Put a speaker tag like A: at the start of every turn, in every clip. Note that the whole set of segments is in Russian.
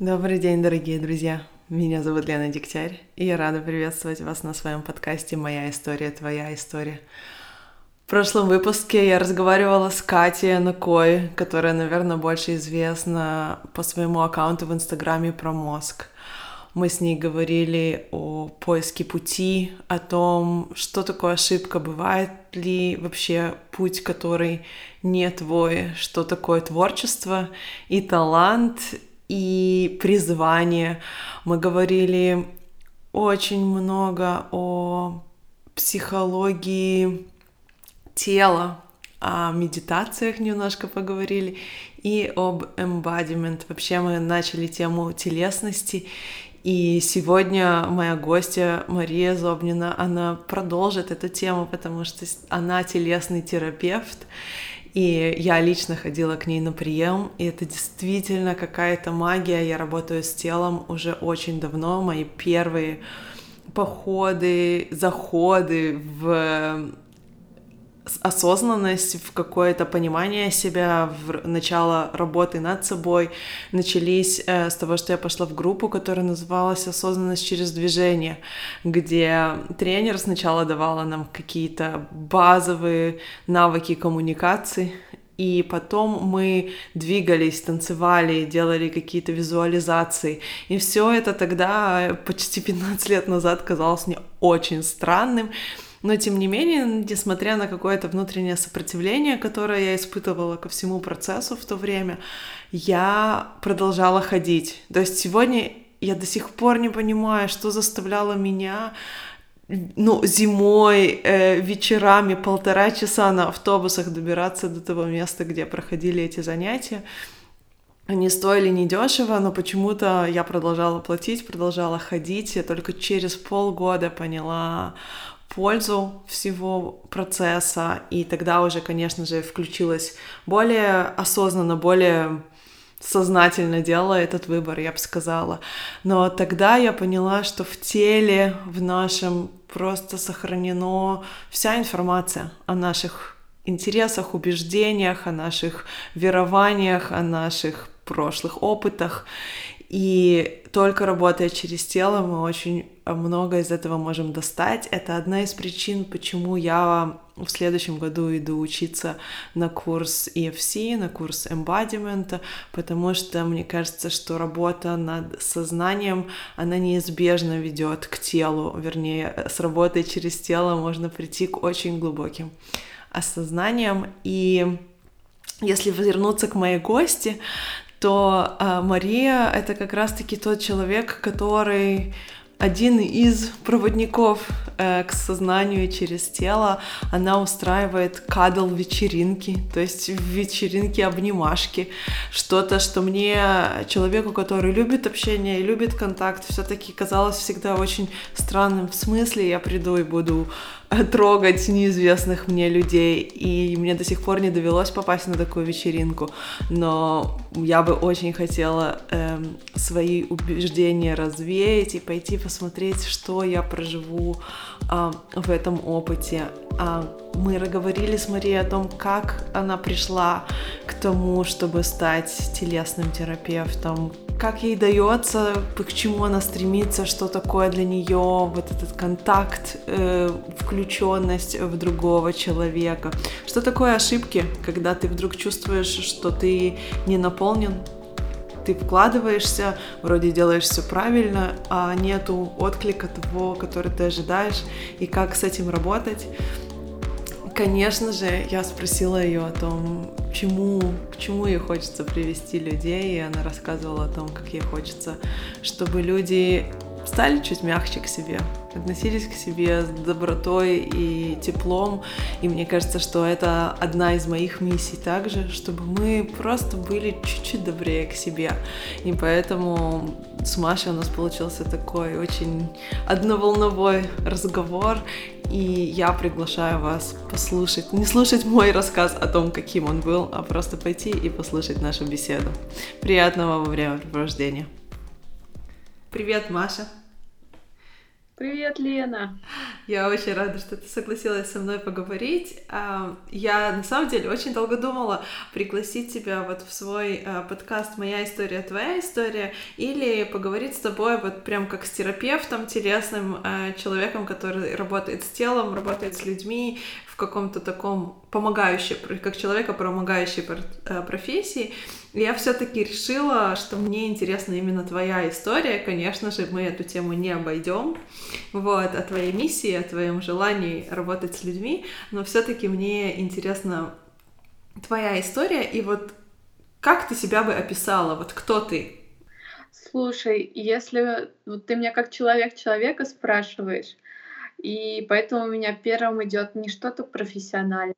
A: Добрый день, дорогие друзья! Меня зовут Лена Дегтярь, и я рада приветствовать вас на своем подкасте «Моя история, твоя история». В прошлом выпуске я разговаривала с Катей Анакой, которая, наверное, больше известна по своему аккаунту в Инстаграме про мозг. Мы с ней говорили о поиске пути, о том, что такое ошибка, бывает ли вообще путь, который не твой, что такое творчество и талант, и призвание. Мы говорили очень много о психологии тела, о медитациях немножко поговорили и об embodiment. Вообще мы начали тему телесности, и сегодня моя гостья Мария Зобнина, она продолжит эту тему, потому что она телесный терапевт, и я лично ходила к ней на прием, и это действительно какая-то магия. Я работаю с телом уже очень давно. Мои первые походы, заходы в осознанность, в какое-то понимание себя, в начало работы над собой начались э, с того, что я пошла в группу, которая называлась «Осознанность через движение», где тренер сначала давала нам какие-то базовые навыки коммуникации, и потом мы двигались, танцевали, делали какие-то визуализации. И все это тогда, почти 15 лет назад, казалось мне очень странным. Но тем не менее, несмотря на какое-то внутреннее сопротивление, которое я испытывала ко всему процессу в то время, я продолжала ходить. То есть сегодня я до сих пор не понимаю, что заставляло меня ну, зимой, э, вечерами полтора часа на автобусах добираться до того места, где проходили эти занятия. Они стоили недешево, но почему-то я продолжала платить, продолжала ходить. Я только через полгода поняла, пользу всего процесса, и тогда уже, конечно же, включилась более осознанно, более сознательно делала этот выбор, я бы сказала. Но тогда я поняла, что в теле, в нашем просто сохранено вся информация о наших интересах, убеждениях, о наших верованиях, о наших прошлых опытах. И только работая через тело, мы очень много из этого можем достать. Это одна из причин, почему я в следующем году иду учиться на курс EFC, на курс embodiment, потому что мне кажется, что работа над сознанием, она неизбежно ведет к телу, вернее, с работой через тело можно прийти к очень глубоким осознаниям. И если вернуться к моей гости, то а, Мария — это как раз-таки тот человек, который один из проводников э, к сознанию через тело. Она устраивает кадл вечеринки, то есть вечеринки обнимашки, что-то, что мне человеку, который любит общение и любит контакт, все-таки казалось всегда очень странным. В смысле я приду и буду трогать неизвестных мне людей, и мне до сих пор не довелось попасть на такую вечеринку, но я бы очень хотела эм, свои убеждения развеять и пойти посмотреть, что я проживу э, в этом опыте. А мы говорили с Марией о том, как она пришла к тому, чтобы стать телесным терапевтом, как ей дается, к чему она стремится, что такое для нее вот этот контакт, э, включенность в другого человека, что такое ошибки, когда ты вдруг чувствуешь, что ты не наполнен, ты вкладываешься, вроде делаешь все правильно, а нету отклика того, который ты ожидаешь, и как с этим работать. Конечно же, я спросила ее о том, чему, к чему ей хочется привести людей, и она рассказывала о том, как ей хочется, чтобы люди стали чуть мягче к себе, относились к себе с добротой и теплом. И мне кажется, что это одна из моих миссий также, чтобы мы просто были чуть-чуть добрее к себе. И поэтому с Машей у нас получился такой очень одноволновой разговор. И я приглашаю вас послушать, не слушать мой рассказ о том, каким он был, а просто пойти и послушать нашу беседу. Приятного во времяпрепровождения. Привет, Маша.
B: Привет, Лена.
A: Я очень рада, что ты согласилась со мной поговорить. Я на самом деле очень долго думала пригласить тебя вот в свой а, подкаст «Моя история, твоя история» или поговорить с тобой вот прям как с терапевтом, телесным а, человеком, который работает с телом, работает с людьми в каком-то таком помогающей, как человека помогающей э, профессии. Я все-таки решила, что мне интересна именно твоя история. Конечно же, мы эту тему не обойдем. Вот, о твоей миссии, о твоем желании работать с людьми. Но все-таки мне интересна твоя история. И вот как ты себя бы описала? Вот кто ты?
B: Слушай, если вот ты меня как человек человека спрашиваешь, и поэтому у меня первым идет не что-то профессиональное,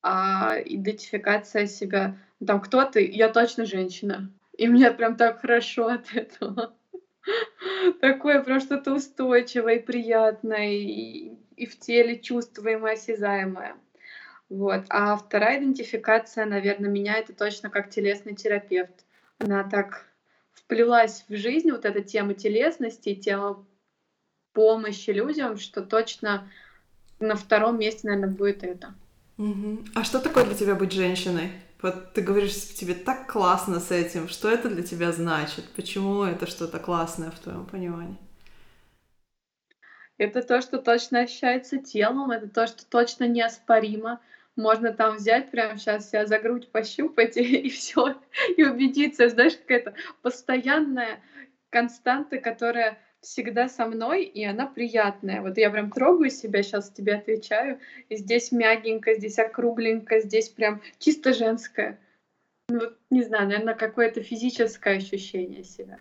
B: а идентификация себя. Там кто ты? Я точно женщина. И мне прям так хорошо от этого. Такое прям что-то устойчивое и приятное, и, и в теле чувствуемое, осязаемое. Вот. А вторая идентификация, наверное, меня это точно как телесный терапевт. Она так вплелась в жизнь, вот эта тема телесности, тема помощи людям, что точно на втором месте, наверное, будет это.
A: Угу. А что такое для тебя быть женщиной? Вот ты говоришь, тебе так классно с этим. Что это для тебя значит? Почему это что-то классное в твоем понимании?
B: Это то, что точно ощущается телом, это то, что точно неоспоримо. Можно там взять прямо сейчас себя за грудь пощупать и, и все, и убедиться, знаешь, какая-то постоянная константа, которая всегда со мной, и она приятная. Вот я прям трогаю себя, сейчас тебе отвечаю. И здесь мягенько, здесь округленько, здесь прям чисто женское. Ну, вот, не знаю, наверное, какое-то физическое ощущение себя.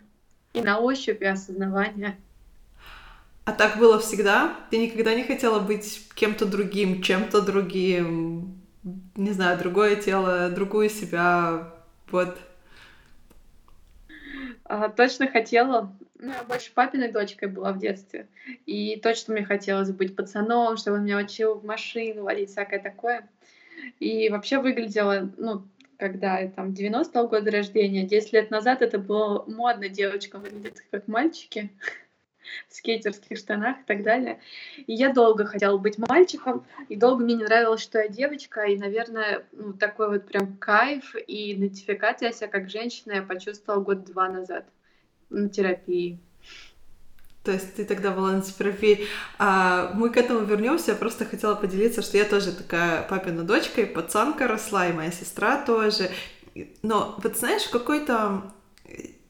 B: И на ощупь, и осознавание.
A: А так было всегда? Ты никогда не хотела быть кем-то другим, чем-то другим? Не знаю, другое тело, другую себя, вот.
B: А, точно хотела. Ну, я больше папиной дочкой была в детстве. И точно мне хотелось быть пацаном, чтобы он меня учил в машину водить, всякое такое. И вообще выглядела, ну, когда там 90-го года рождения, 10 лет назад это было модно девочкам выглядеть как мальчики в скейтерских штанах и так далее. И я долго хотела быть мальчиком, и долго мне не нравилось, что я девочка, и, наверное, ну, такой вот прям кайф и идентификация себя как женщина я почувствовала год-два назад на терапии.
A: То есть ты тогда была на терапии. А мы к этому вернемся. Я просто хотела поделиться, что я тоже такая папина дочка, и пацанка росла, и моя сестра тоже. Но вот знаешь, в какой-то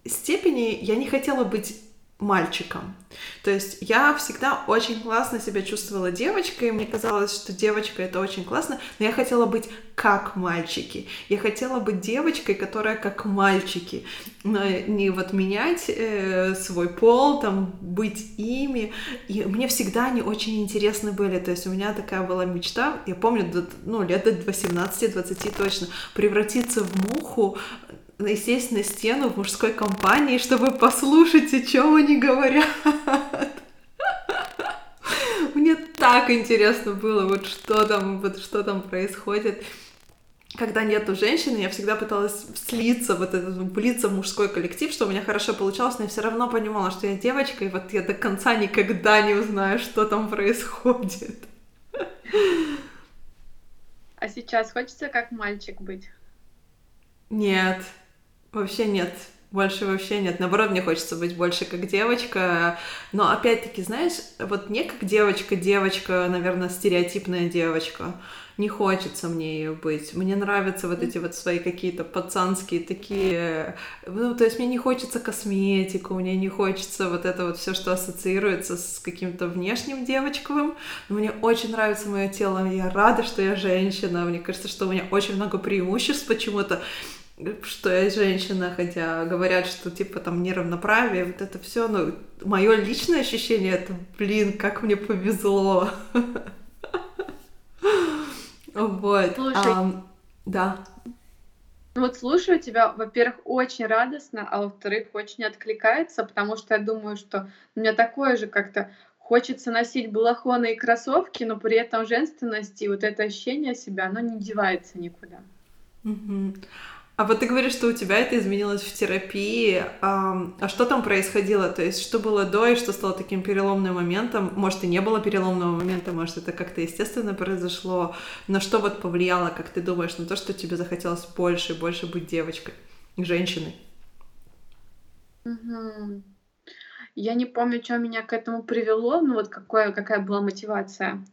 A: степени я не хотела быть мальчиком. То есть я всегда очень классно себя чувствовала девочкой, мне казалось, что девочка это очень классно, но я хотела быть как мальчики. Я хотела быть девочкой, которая как мальчики. Но не вот менять э, свой пол, там, быть ими. И мне всегда они очень интересны были. То есть у меня такая была мечта, я помню, ну, лет до 18-20 точно, превратиться в муху, сесть на стену в мужской компании, чтобы послушать, о чем они говорят. Мне так интересно было, вот что там, вот что там происходит. Когда нету женщины, я всегда пыталась слиться, вот этот, влиться в мужской коллектив, что у меня хорошо получалось, но я все равно понимала, что я девочка, и вот я до конца никогда не узнаю, что там происходит.
B: А сейчас хочется как мальчик быть?
A: Нет, Вообще нет. Больше вообще нет. Наоборот, мне хочется быть больше как девочка. Но опять-таки, знаешь, вот не как девочка, девочка, наверное, стереотипная девочка. Не хочется мне ее быть. Мне нравятся вот эти вот свои какие-то пацанские такие... Ну, то есть мне не хочется косметику, мне не хочется вот это вот все, что ассоциируется с каким-то внешним девочковым. Но мне очень нравится мое тело. Я рада, что я женщина. Мне кажется, что у меня очень много преимуществ почему-то что я женщина, хотя говорят, что типа там неравноправие, вот это все, ну, мое личное ощущение, это, блин, как мне повезло. Вот. Слушай, да.
B: Вот слушаю тебя, во-первых, очень радостно, а во-вторых, очень откликается, потому что я думаю, что у меня такое же как-то хочется носить балахоны и кроссовки, но при этом женственность и вот это ощущение себя, оно не девается никуда.
A: Угу. А вот ты говоришь, что у тебя это изменилось в терапии. А, а что там происходило? То есть, что было до и что стало таким переломным моментом? Может, и не было переломного момента, может, это как-то естественно произошло. Но что вот повлияло, как ты думаешь, на то, что тебе захотелось больше и больше быть девочкой, женщиной?
B: Мгм. Я не помню, что меня к этому привело, ну вот какое, какая была мотивация.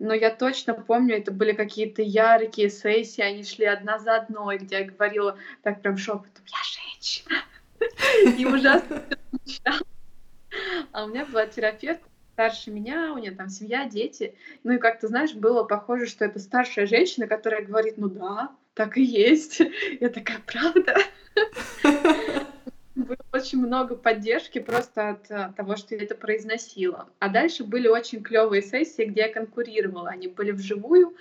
B: Но я точно помню, это были какие-то яркие сессии, они шли одна за одной, где я говорила так прям шепотом, я женщина. И ужасно А у меня была терапевт старше меня, у нее там семья, дети. Ну и как-то, знаешь, было похоже, что это старшая женщина, которая говорит, ну да, так и есть. Я такая, правда? Было очень много поддержки просто от э, того, что я это произносила. А дальше были очень клевые сессии, где я конкурировала. Они были вживую,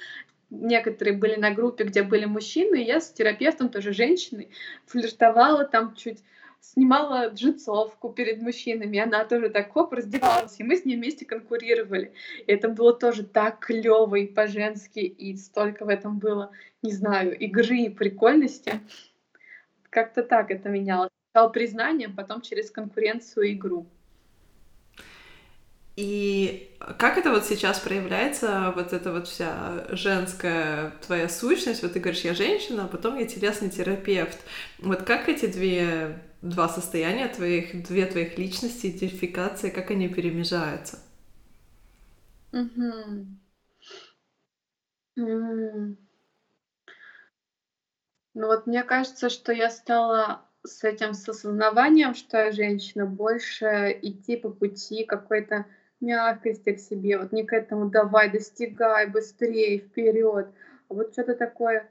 B: некоторые были на группе, где были мужчины, и я с терапевтом, тоже женщиной, флиртовала там чуть, снимала джинсовку перед мужчинами, и она тоже так хоп, раздевалась, и мы с ней вместе конкурировали. И это было тоже так клево и по-женски, и столько в этом было, не знаю, игры и прикольности. Как-то так это менялось стал признанием, потом через конкуренцию и игру.
A: И как это вот сейчас проявляется, вот эта вот вся женская твоя сущность? Вот ты говоришь, я женщина, а потом я телесный терапевт. Вот как эти две, два состояния твоих, две твоих личности, идентификации, как они перемежаются?
B: Угу. Ну вот мне кажется, что я стала с этим с осознаванием, что я женщина, больше идти по пути какой-то мягкости к себе, вот не к этому давай, достигай, быстрее, вперед, а вот что-то такое,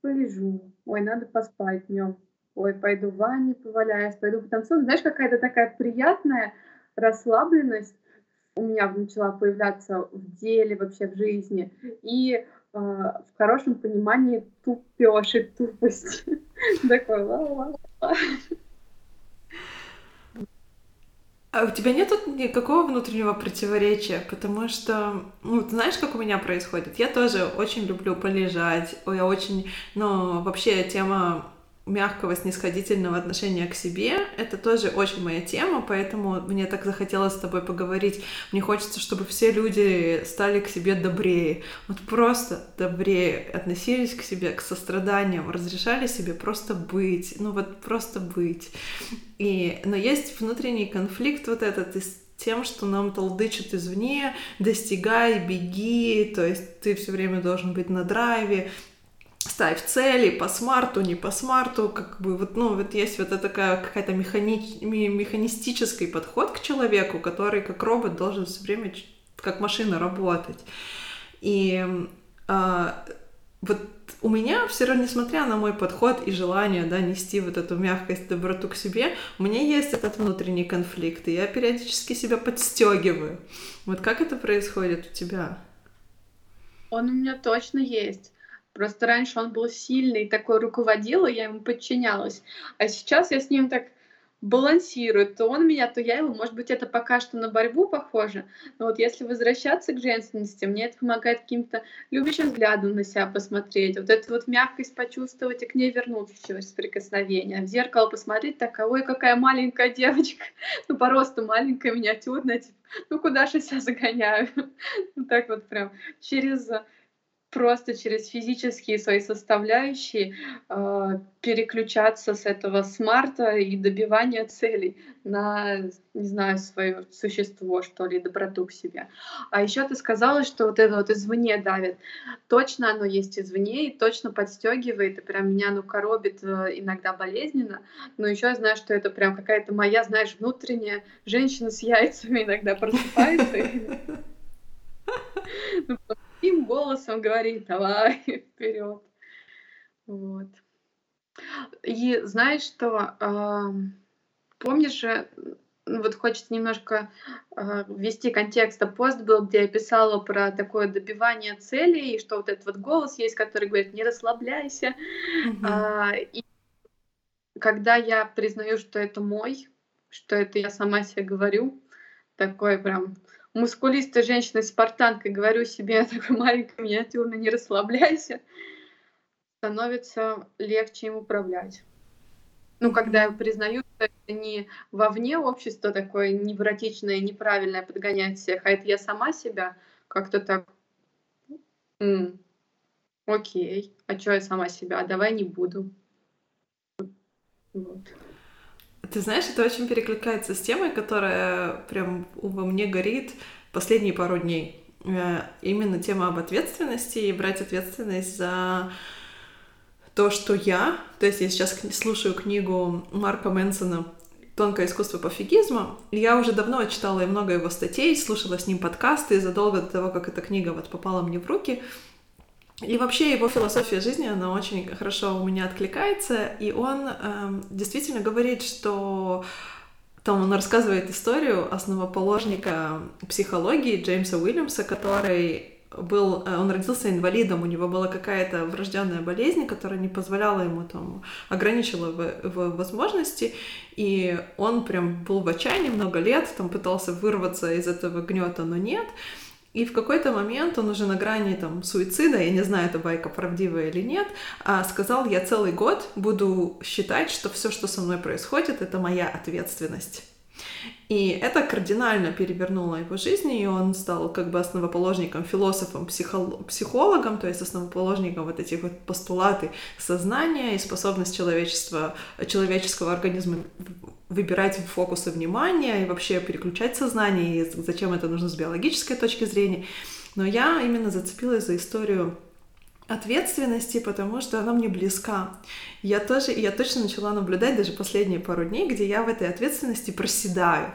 B: полежу, ой, надо поспать днем, ой, пойду в ванне поваляюсь, пойду потанцую. Знаешь, какая-то такая приятная расслабленность у меня начала появляться в деле, вообще в жизни. И а, в хорошем понимании тупёшь и тупость. Такой ла-ла-ла.
A: А у тебя нет никакого внутреннего противоречия, потому что, ну, ты знаешь, как у меня происходит? Я тоже очень люблю полежать, я очень, ну, вообще тема мягкого, снисходительного отношения к себе. Это тоже очень моя тема, поэтому мне так захотелось с тобой поговорить. Мне хочется, чтобы все люди стали к себе добрее. Вот просто добрее относились к себе, к состраданиям, разрешали себе просто быть. Ну вот просто быть. И, но есть внутренний конфликт вот этот из тем, что нам толдычат извне, достигай, беги, то есть ты все время должен быть на драйве, ставь цели по смарту, не по смарту, как бы вот, ну, вот есть вот это такая какая-то механи... механистический подход к человеку, который как робот должен все время как машина работать. И а, вот у меня все равно, несмотря на мой подход и желание, да, нести вот эту мягкость, доброту к себе, у меня есть этот внутренний конфликт, и я периодически себя подстегиваю. Вот как это происходит у тебя?
B: Он у меня точно есть. Просто раньше он был сильный, такой руководил, и я ему подчинялась. А сейчас я с ним так балансирую. То он меня, то я его. Может быть, это пока что на борьбу похоже. Но вот если возвращаться к женственности, мне это помогает каким-то любящим взглядом на себя посмотреть. Вот эту вот мягкость почувствовать и к ней вернуться через прикосновение. В зеркало посмотреть, так, ой, какая маленькая девочка. Ну, по росту маленькая, миниатюрная. Типа, ну, куда же я себя загоняю? Вот так вот прям через просто через физические свои составляющие э, переключаться с этого смарта и добивания целей на, не знаю, свое существо, что ли, доброту к себе. А еще ты сказала, что вот это вот извне давит. Точно оно есть извне и точно подстегивает, и прям меня, ну, коробит э, иногда болезненно, но еще я знаю, что это прям какая-то моя, знаешь, внутренняя женщина с яйцами иногда просыпается. Ну, таким голосом говорит, давай вперед. Вот. И знаешь что, э, помнишь же, вот хочется немножко э, ввести контекста. Пост был, где я писала про такое добивание целей, и что вот этот вот голос есть, который говорит, не расслабляйся. Mm-hmm. А, и когда я признаю, что это мой, что это я сама себе говорю, такой прям мускулистой женщиной-спартанкой, говорю себе, такой маленькой, миниатюрной, не расслабляйся, становится легче им управлять. Ну, когда я признаю, что это не вовне общество такое невротичное, неправильное подгонять всех, а это я сама себя как-то так М. Окей. А чё я сама себя? Давай не буду. Вот.
A: Ты знаешь, это очень перекликается с темой, которая прям во мне горит последние пару дней. Э, именно тема об ответственности и брать ответственность за то, что я, то есть я сейчас слушаю книгу Марка Мэнсона «Тонкое искусство пофигизма». Я уже давно читала и много его статей, слушала с ним подкасты задолго до того, как эта книга вот попала мне в руки. И вообще его философия жизни, она очень хорошо у меня откликается, и он э, действительно говорит, что там он рассказывает историю основоположника психологии Джеймса Уильямса, который был, э, он родился инвалидом, у него была какая-то врожденная болезнь, которая не позволяла ему там, ограничила в возможности, и он прям был в отчаянии много лет, там пытался вырваться из этого гнета, но нет. И в какой-то момент он уже на грани там суицида, я не знаю, это байка правдивая или нет, а сказал, я целый год буду считать, что все, что со мной происходит, это моя ответственность. И это кардинально перевернуло его жизнь, и он стал как бы основоположником, философом, психол- психологом, то есть основоположником вот этих вот постулаты сознания и способность человечества, человеческого организма выбирать фокусы внимания и вообще переключать сознание, и зачем это нужно с биологической точки зрения. Но я именно зацепилась за историю ответственности, потому что она мне близка. Я тоже, я точно начала наблюдать даже последние пару дней, где я в этой ответственности проседаю.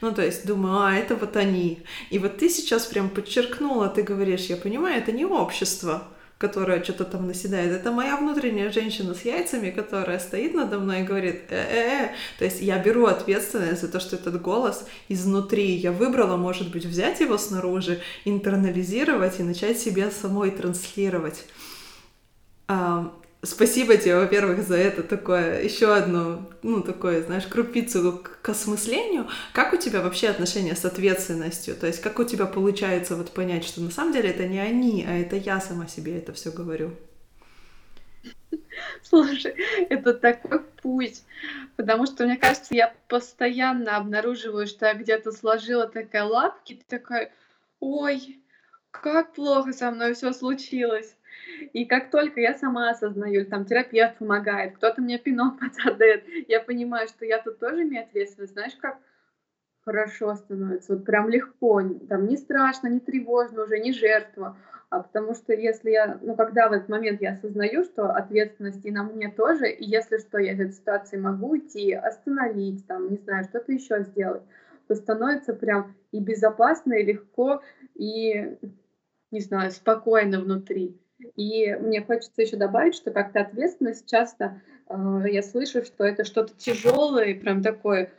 A: Ну, то есть думаю, а, это вот они. И вот ты сейчас прям подчеркнула, ты говоришь, я понимаю, это не общество, которая что-то там наседает. Это моя внутренняя женщина с яйцами, которая стоит надо мной и говорит, э-э-э. То есть я беру ответственность за то, что этот голос изнутри. Я выбрала, может быть, взять его снаружи, интернализировать и начать себя самой транслировать. Спасибо тебе, во-первых, за это такое, еще одну, ну, такое, знаешь, крупицу к осмыслению. Как у тебя вообще отношения с ответственностью? То есть как у тебя получается вот понять, что на самом деле это не они, а это я сама себе это все говорю?
B: Слушай, это такой путь, потому что, мне кажется, я постоянно обнаруживаю, что я где-то сложила такая лапки, такая, ой, как плохо со мной все случилось. И как только я сама осознаю, или там терапевт помогает, кто-то мне пинок подсадает, я понимаю, что я тут тоже имею ответственность. Знаешь, как хорошо становится, вот прям легко, там не страшно, не тревожно уже, не жертва. А потому что если я, ну когда в этот момент я осознаю, что ответственность и на мне тоже, и если что, я из этой ситуации могу уйти, остановить, там, не знаю, что-то еще сделать, то становится прям и безопасно, и легко, и, не знаю, спокойно внутри. И мне хочется еще добавить, что как-то ответственность часто э, я слышу, что это что-то тяжелое, прям такое,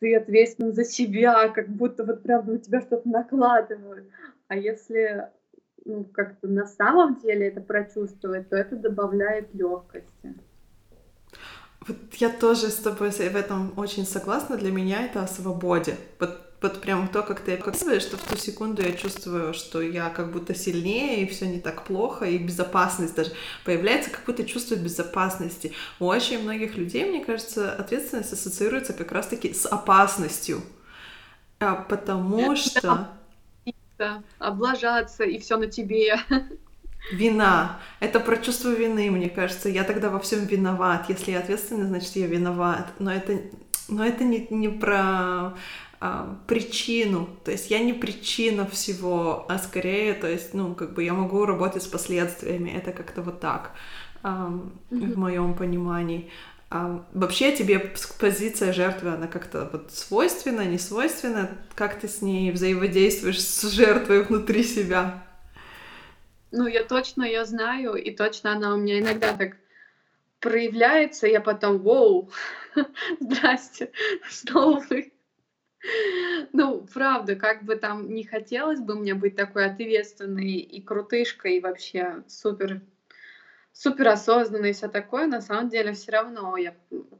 B: ты ответственен за себя, как будто вот прям на тебя что-то накладывают. А если ну, как-то на самом деле это прочувствовать, то это добавляет легкости.
A: Вот я тоже с тобой в этом очень согласна. Для меня это о свободе. Вот вот прям то, как ты описываешь, что в ту секунду я чувствую, что я как будто сильнее, и все не так плохо, и безопасность даже появляется, как будто чувствует безопасности. У очень многих людей, мне кажется, ответственность ассоциируется как раз-таки с опасностью. А потому что...
B: Да, облажаться, и все на тебе.
A: Вина. Это про чувство вины, мне кажется. Я тогда во всем виноват. Если я ответственный, значит, я виноват. Но это, но это не, не про а, причину, то есть я не причина всего, а скорее, то есть, ну, как бы я могу работать с последствиями, это как-то вот так а, mm-hmm. в моем понимании. А, вообще тебе позиция жертвы, она как-то вот свойственна, не свойственна, как ты с ней взаимодействуешь с жертвой внутри себя?
B: Ну, я точно ее знаю, и точно она у меня иногда так проявляется, я потом, воу, здрасте, снова вы. Ну, правда, как бы там не хотелось бы мне быть такой ответственной и крутышкой, и вообще супер супер осознанной и все такое, на самом деле все равно я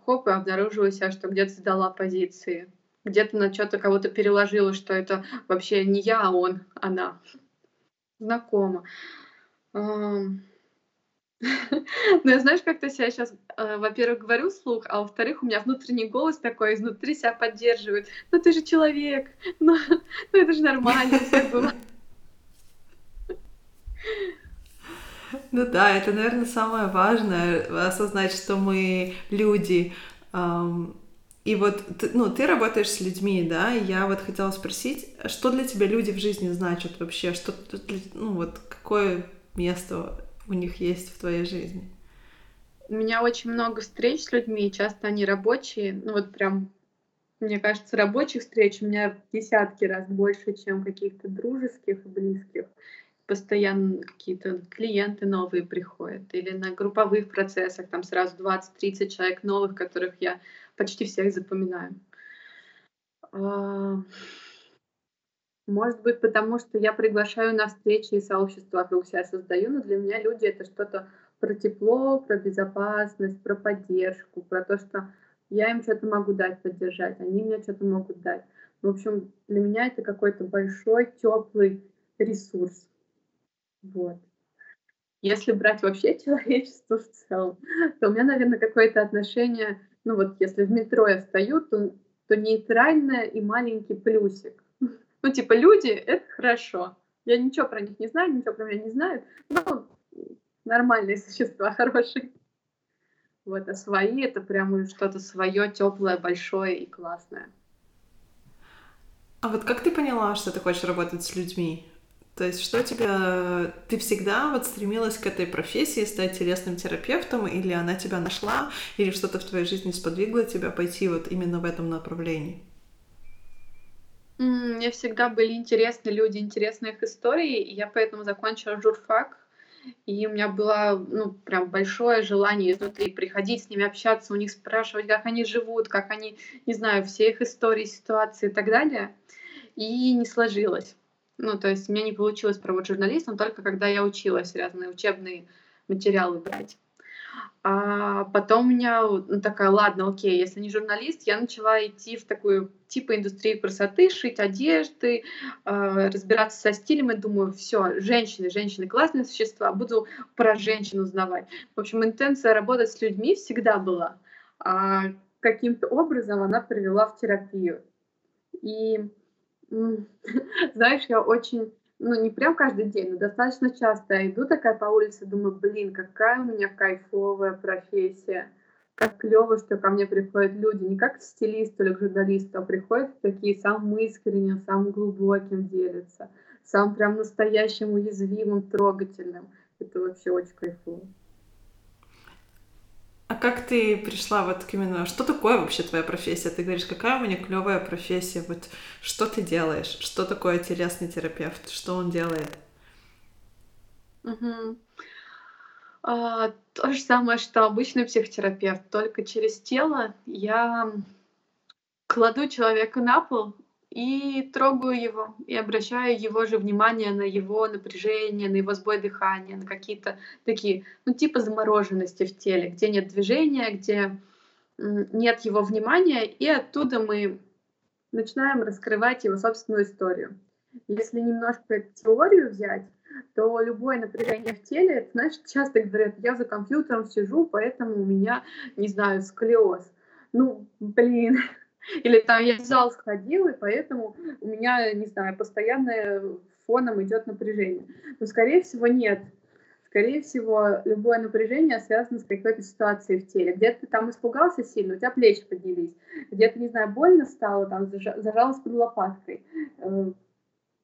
B: хоп и обнаруживаю себя, что где-то сдала позиции, где-то на что-то кого-то переложила, что это вообще не я, а он, она. Знакомо. Ну, я знаешь, как-то себя сейчас, э, во-первых, говорю вслух, а во-вторых, у меня внутренний голос такой изнутри себя поддерживает. Ну ты же человек, ну, ну это же нормально, все было.
A: Ну да, это, наверное, самое важное, осознать, что мы люди. И вот, ну, ты работаешь с людьми, да, и я вот хотела спросить, что для тебя люди в жизни значат вообще, что, ну, вот, какое место у них есть в твоей жизни?
B: У меня очень много встреч с людьми, часто они рабочие, ну вот прям, мне кажется, рабочих встреч у меня десятки раз больше, чем каких-то дружеских и близких. Постоянно какие-то клиенты новые приходят. Или на групповых процессах там сразу 20-30 человек новых, которых я почти всех запоминаю. Может быть, потому что я приглашаю на встречи и сообщества вокруг себя создаю, но для меня люди — это что-то про тепло, про безопасность, про поддержку, про то, что я им что-то могу дать, поддержать, они мне что-то могут дать. В общем, для меня это какой-то большой, теплый ресурс. Вот. Если брать вообще человечество в целом, то у меня, наверное, какое-то отношение, ну вот если в метро я встаю, то, то нейтральное и маленький плюсик. Ну, типа, люди — это хорошо. Я ничего про них не знаю, ничего про меня не знают. Ну, нормальные существа, хорошие. Вот, а свои — это прям что-то свое, теплое, большое и классное.
A: А вот как ты поняла, что ты хочешь работать с людьми? То есть что тебя... Ты всегда вот стремилась к этой профессии, стать телесным терапевтом, или она тебя нашла, или что-то в твоей жизни сподвигло тебя пойти вот именно в этом направлении?
B: Мне всегда были интересны люди, интересны их истории, и я поэтому закончила журфак. И у меня было, ну, прям большое желание изнутри приходить с ними общаться, у них спрашивать, как они живут, как они, не знаю, все их истории, ситуации и так далее. И не сложилось. Ну, то есть у меня не получилось пробовать журналистом только когда я училась разные учебные материалы брать. А потом у меня ну, такая, ладно, окей, если не журналист, я начала идти в такую типа индустрию красоты, шить одежды, э, разбираться со стилем, и думаю, все, женщины, женщины классные существа, буду про женщин узнавать. В общем, интенция работать с людьми всегда была. А каким-то образом она привела в терапию. И знаешь, я очень ну, не прям каждый день, но достаточно часто я иду такая по улице, думаю, блин, какая у меня кайфовая профессия. Как клево, что ко мне приходят люди, не как стилист или журналист, а приходят такие самым искренним, самым глубоким делятся, самым прям настоящим, уязвимым, трогательным. Это вообще очень кайфово.
A: Как ты пришла вот к именно... Что такое вообще твоя профессия? Ты говоришь, какая у меня клевая профессия. Вот что ты делаешь? Что такое телесный терапевт? Что он делает?
B: Угу. А, то же самое, что обычный психотерапевт, только через тело я кладу человека на пол и трогаю его, и обращаю его же внимание на его напряжение, на его сбой дыхания, на какие-то такие, ну, типа замороженности в теле, где нет движения, где нет его внимания, и оттуда мы начинаем раскрывать его собственную историю. Если немножко теорию взять, то любое напряжение в теле, знаешь, часто говорят, я за компьютером сижу, поэтому у меня, не знаю, сколиоз. Ну, блин, или там я в зал сходил, и поэтому у меня, не знаю, постоянно фоном идет напряжение. Но, скорее всего, нет. Скорее всего, любое напряжение связано с какой-то ситуацией в теле. Где-то ты там испугался сильно, у тебя плечи поднялись. Где-то, не знаю, больно стало, там зажалась под лопаткой. Э,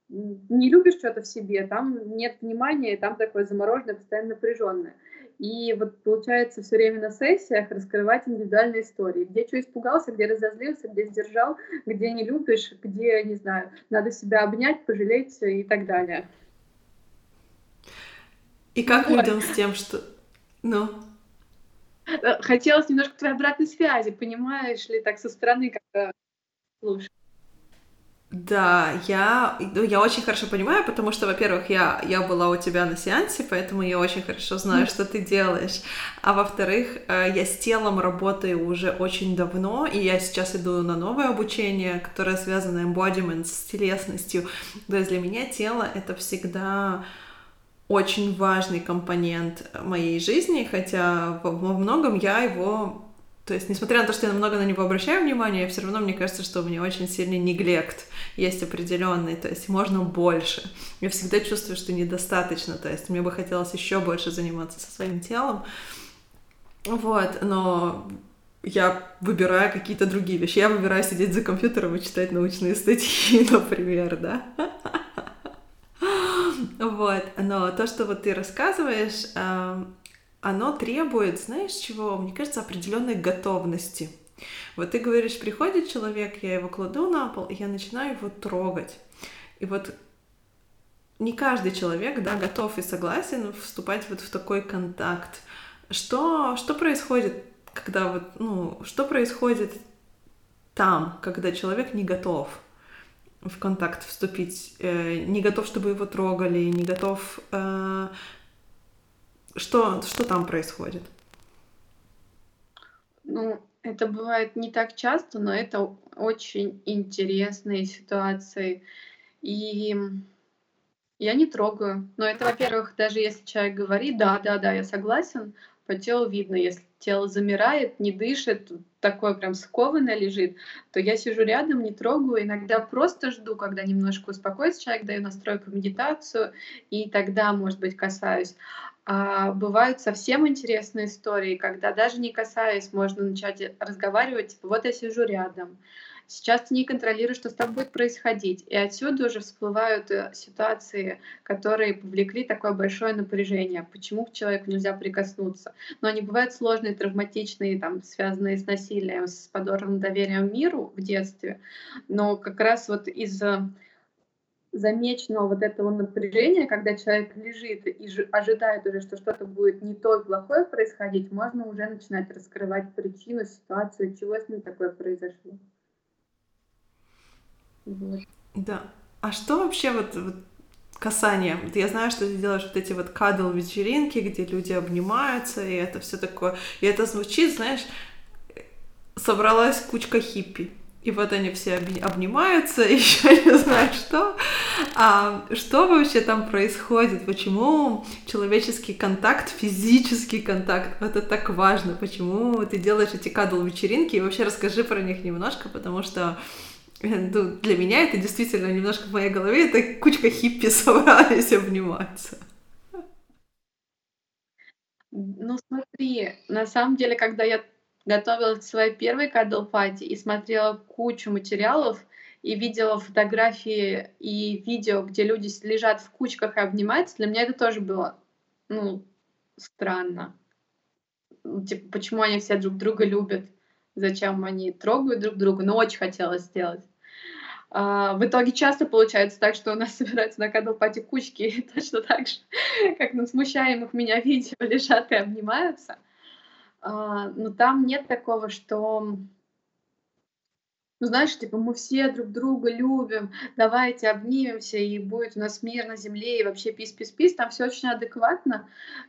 B: не любишь что-то в себе, там нет внимания, там такое замороженное, постоянно напряженное. И вот получается все время на сессиях раскрывать индивидуальные истории. Где что испугался, где разозлился, где сдержал, где не любишь, где, не знаю, надо себя обнять, пожалеть и так далее.
A: И как людям с тем, что... Ну?
B: Э, хотелось немножко твоей обратной связи, понимаешь ли, так со стороны как-то слушать.
A: Да, я, ну, я очень хорошо понимаю, потому что, во-первых, я, я была у тебя на сеансе, поэтому я очень хорошо знаю, что ты делаешь. А во-вторых, э, я с телом работаю уже очень давно, и я сейчас иду на новое обучение, которое связано embodiment с телесностью. То есть для меня тело — это всегда очень важный компонент моей жизни, хотя во, во многом я его то есть, несмотря на то, что я много на него обращаю внимание, все равно мне кажется, что у меня очень сильный неглект есть определенный, то есть можно больше. Я всегда чувствую, что недостаточно, то есть мне бы хотелось еще больше заниматься со своим телом. Вот, но я выбираю какие-то другие вещи. Я выбираю сидеть за компьютером и читать научные статьи, например, да. Вот, но то, что вот ты рассказываешь, оно требует, знаешь, чего? Мне кажется, определенной готовности. Вот ты говоришь, приходит человек, я его кладу на пол, и я начинаю его трогать. И вот не каждый человек, да, готов и согласен вступать вот в такой контакт. Что, что происходит, когда вот, ну, что происходит там, когда человек не готов в контакт вступить, э, не готов, чтобы его трогали, не готов э, что, что там происходит?
B: Ну, это бывает не так часто, но это очень интересные ситуации. И я не трогаю. Но это, во-первых, даже если человек говорит, да, да, да, я согласен, по телу видно, если тело замирает, не дышит, такое прям скованное лежит, то я сижу рядом, не трогаю, иногда просто жду, когда немножко успокоится человек, даю настройку медитацию, и тогда, может быть, касаюсь. А бывают совсем интересные истории, когда даже не касаясь, можно начать разговаривать, типа, вот я сижу рядом, Сейчас ты не контролируешь, что с тобой будет происходить. И отсюда уже всплывают э, ситуации, которые повлекли такое большое напряжение. Почему к человеку нельзя прикоснуться? Но они бывают сложные, травматичные, там, связанные с насилием, с подорванным доверием миру в детстве. Но как раз вот из-за замеченного вот этого напряжения, когда человек лежит и ожидает уже, что что-то будет не то плохое происходить, можно уже начинать раскрывать причину, ситуацию, чего с ним такое произошло.
A: Вот. Да. А что вообще вот, вот касание? Я знаю, что ты делаешь вот эти вот кадл вечеринки, где люди обнимаются, и это все такое. И это звучит, знаешь, собралась кучка хиппи. И вот они все обнимаются, еще не знаю что. А что вообще там происходит? Почему человеческий контакт, физический контакт, это так важно? Почему ты делаешь эти кадл вечеринки? И вообще расскажи про них немножко, потому что ну, для меня это действительно немножко в моей голове, это кучка хиппи собрались обниматься.
B: Ну смотри, на самом деле, когда я готовилась к своей первой кадл пати и смотрела кучу материалов, и видела фотографии и видео, где люди лежат в кучках и обнимаются, для меня это тоже было, ну, странно. Ну, типа, почему они все друг друга любят? зачем они трогают друг друга, но очень хотелось сделать. А, в итоге часто получается так, что у нас собираются на кадл пати кучки, точно так же, как на смущаемых меня видео, лежат и обнимаются. А, но там нет такого, что ну, знаешь, типа, мы все друг друга любим, давайте обнимемся, и будет у нас мир на земле, и вообще пис-пис-пис. Там все очень адекватно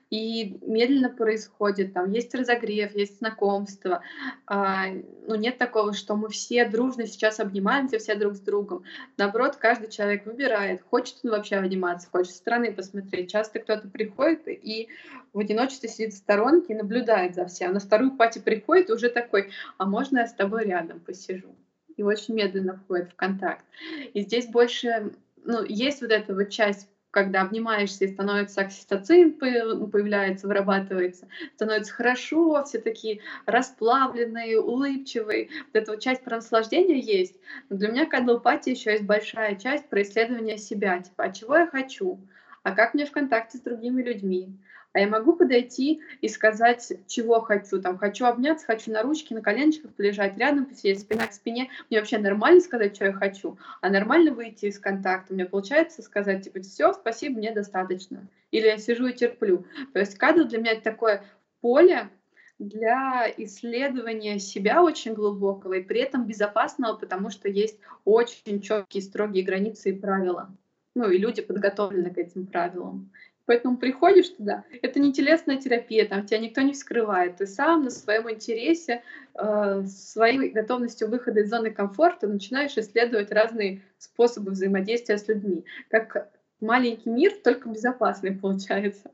B: и медленно происходит. Там есть разогрев, есть знакомство. А, ну, нет такого, что мы все дружно сейчас обнимаемся, все друг с другом. Наоборот, каждый человек выбирает, хочет он вообще обниматься, хочет со стороны посмотреть. Часто кто-то приходит и в одиночестве сидит в сторонке и наблюдает за всем. На вторую пати приходит уже такой, а можно я с тобой рядом посижу? И очень медленно входит в контакт. И здесь больше, ну, есть вот эта вот часть когда обнимаешься и становится окситоцин появляется, вырабатывается, становится хорошо, все такие расплавленные, улыбчивые. Вот эта вот часть про наслаждение есть. Но для меня кадлопатия еще есть большая часть про исследование себя. Типа, а чего я хочу? А как мне в контакте с другими людьми? А я могу подойти и сказать, чего хочу. Там хочу обняться, хочу на ручке, на коленочках полежать рядом, посидеть спина к спине. Мне вообще нормально сказать, что я хочу, а нормально выйти из контакта. Мне получается сказать, типа, все, спасибо, мне достаточно. Или я сижу и терплю. То есть кадр для меня это такое поле, для исследования себя очень глубокого и при этом безопасного, потому что есть очень четкие, строгие границы и правила. Ну и люди подготовлены к этим правилам. Поэтому приходишь туда, это не телесная терапия, там тебя никто не вскрывает. Ты сам на своем интересе, э, своей готовностью выхода из зоны комфорта начинаешь исследовать разные способы взаимодействия с людьми. Как маленький мир, только безопасный получается.